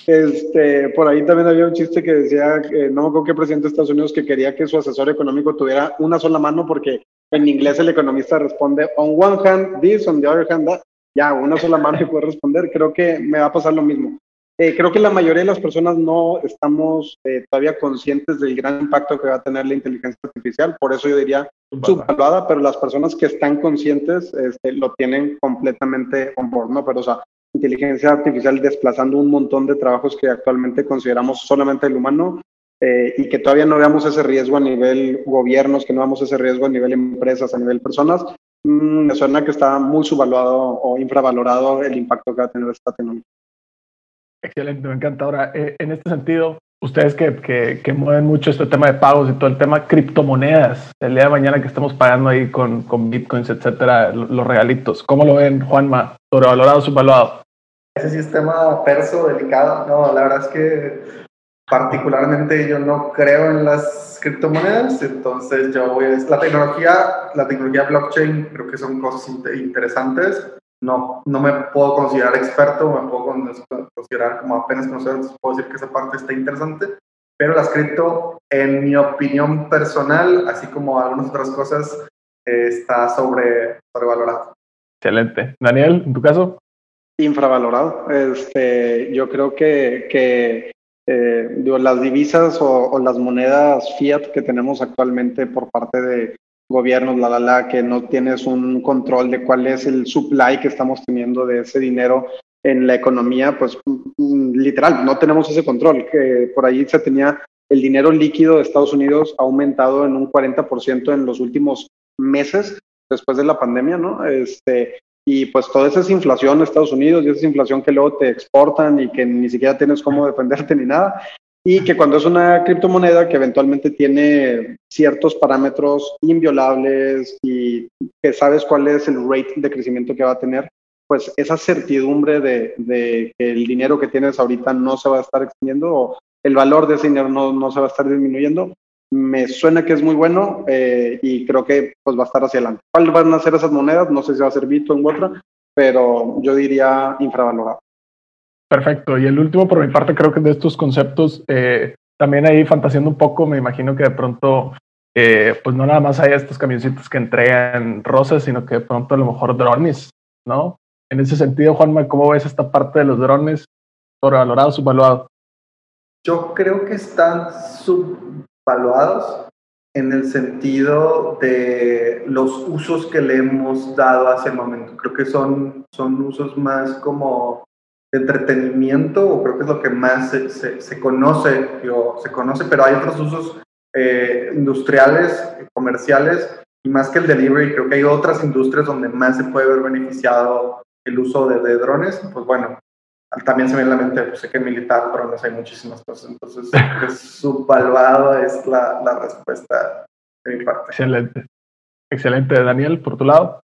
este, por ahí también había un chiste que decía, que no me acuerdo qué presidente de Estados Unidos que quería que su asesor económico tuviera una sola mano porque en inglés el economista responde on one hand this, on the other hand that ya una sola mano y puede responder. Creo que me va a pasar lo mismo. Eh, creo que la mayoría de las personas no estamos eh, todavía conscientes del gran impacto que va a tener la inteligencia artificial, por eso yo diría subvaluada, pero las personas que están conscientes este, lo tienen completamente on board, ¿no? Pero, o sea, inteligencia artificial desplazando un montón de trabajos que actualmente consideramos solamente el humano eh, y que todavía no veamos ese riesgo a nivel gobiernos, que no veamos ese riesgo a nivel empresas, a nivel personas, Mm, me suena que está muy subvaluado o infravalorado el impacto que va a tener esta tecnología. Excelente, me encanta. Ahora, eh, en este sentido, ustedes que, que, que, mueven mucho este tema de pagos y todo el tema criptomonedas, el día de mañana que estamos pagando ahí con, con bitcoins, etcétera, los regalitos, ¿cómo lo ven, Juanma? ¿Sobrevalorado o subvaluado? Ese sistema perso, delicado. No, la verdad es que particularmente yo no creo en las criptomonedas, entonces yo voy a... La tecnología, la tecnología blockchain creo que son cosas interesantes. No, no me puedo considerar experto, me puedo considerar como apenas conocedor, puedo decir que esa parte está interesante, pero las cripto en mi opinión personal, así como algunas otras cosas, eh, está sobre, sobrevalorado. Excelente. Daniel, en tu caso. Infravalorado. Este, yo creo que, que eh, digo, las divisas o, las monedas fiat que tenemos actualmente por parte de gobiernos, la, la, la, que no tienes un control de cuál es el supply que estamos teniendo de ese dinero en la economía, pues mm, literal, no tenemos ese control. Que por ahí se tenía el dinero líquido de Estados Unidos ha aumentado en un 40% en los últimos meses después de la pandemia, ¿no? Este, y pues toda esa es inflación de Estados Unidos y esa es inflación que luego te exportan y que ni siquiera tienes cómo defenderte ni nada. Y que cuando es una criptomoneda que eventualmente tiene ciertos parámetros inviolables y que sabes cuál es el rate de crecimiento que va a tener, pues esa certidumbre de, de que el dinero que tienes ahorita no se va a estar extendiendo o el valor de ese dinero no, no se va a estar disminuyendo, me suena que es muy bueno eh, y creo que pues va a estar hacia adelante. ¿Cuáles van a ser esas monedas? No sé si va a ser Bitcoin u otra, pero yo diría infravalorado. Perfecto. Y el último, por mi parte, creo que de estos conceptos, eh, también ahí fantaseando un poco, me imagino que de pronto, eh, pues no nada más hay estos camioncitos que entregan rosas, sino que de pronto a lo mejor drones, ¿no? En ese sentido, Juanma, ¿cómo ves esta parte de los drones? ¿Sobrevalorados, subvaluados? Yo creo que están sub valuados en el sentido de los usos que le hemos dado hace el momento. Creo que son, son usos más como de entretenimiento, o creo que es lo que más se, se, conoce, se conoce, pero hay otros usos eh, industriales, comerciales, y más que el delivery, creo que hay otras industrias donde más se puede ver beneficiado el uso de, de drones. Pues bueno, también se me viene a la mente, pues sé que militar, pero no sé, muchísimas cosas. Entonces, subvaluado es la, la respuesta de mi parte. Excelente. Excelente. Daniel, por tu lado.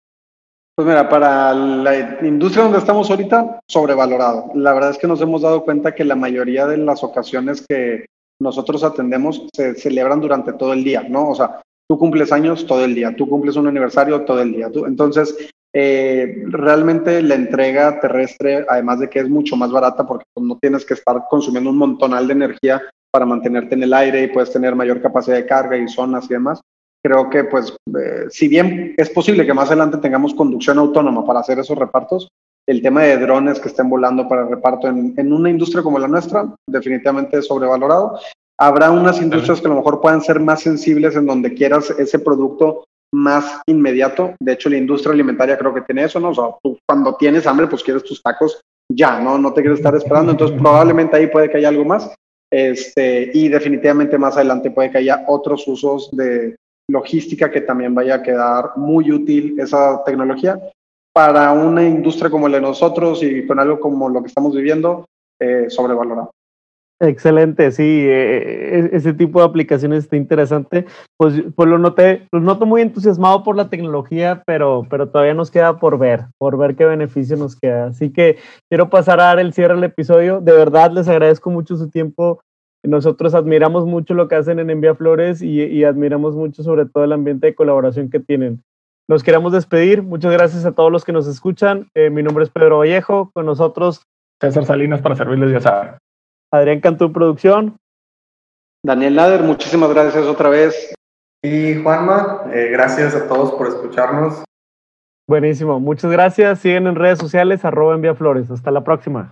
Pues mira, para la industria donde estamos ahorita, sobrevalorado. La verdad es que nos hemos dado cuenta que la mayoría de las ocasiones que nosotros atendemos se celebran durante todo el día, ¿no? O sea, tú cumples años todo el día, tú cumples un aniversario todo el día. Entonces, eh, realmente la entrega terrestre, además de que es mucho más barata porque pues, no tienes que estar consumiendo un montonal de energía para mantenerte en el aire y puedes tener mayor capacidad de carga y zonas y demás. Creo que, pues, eh, si bien es posible que más adelante tengamos conducción autónoma para hacer esos repartos, el tema de drones que estén volando para el reparto en, en una industria como la nuestra, definitivamente es sobrevalorado. Habrá unas industrias que a lo mejor puedan ser más sensibles en donde quieras ese producto más inmediato. De hecho, la industria alimentaria creo que tiene eso, ¿no? O sea, tú cuando tienes hambre, pues quieres tus tacos ya, ¿no? No te quieres estar esperando. Entonces, probablemente ahí puede que haya algo más. Este, y definitivamente más adelante puede que haya otros usos de logística que también vaya a quedar muy útil esa tecnología para una industria como la de nosotros y con algo como lo que estamos viviendo, eh, sobrevalorado. Excelente, sí, eh, e-, ese tipo de aplicaciones está interesante. Pues, pues lo noté, lo noto muy entusiasmado por la tecnología, pero, pero todavía nos queda por ver, por ver qué beneficio nos queda. Así que quiero pasar a dar el cierre del episodio. De verdad les agradezco mucho su tiempo. Nosotros admiramos mucho lo que hacen en Envía Flores y, y admiramos mucho sobre todo el ambiente de colaboración que tienen. Nos queremos despedir. Muchas gracias a todos los que nos escuchan. Eh, mi nombre es Pedro Vallejo. Con nosotros César Salinas para servirles, ya saben. Adrián Cantú Producción. Daniel Nader, muchísimas gracias otra vez. Y Juanma, eh, gracias a todos por escucharnos. Buenísimo, muchas gracias. Siguen en redes sociales, arroba envía flores. Hasta la próxima.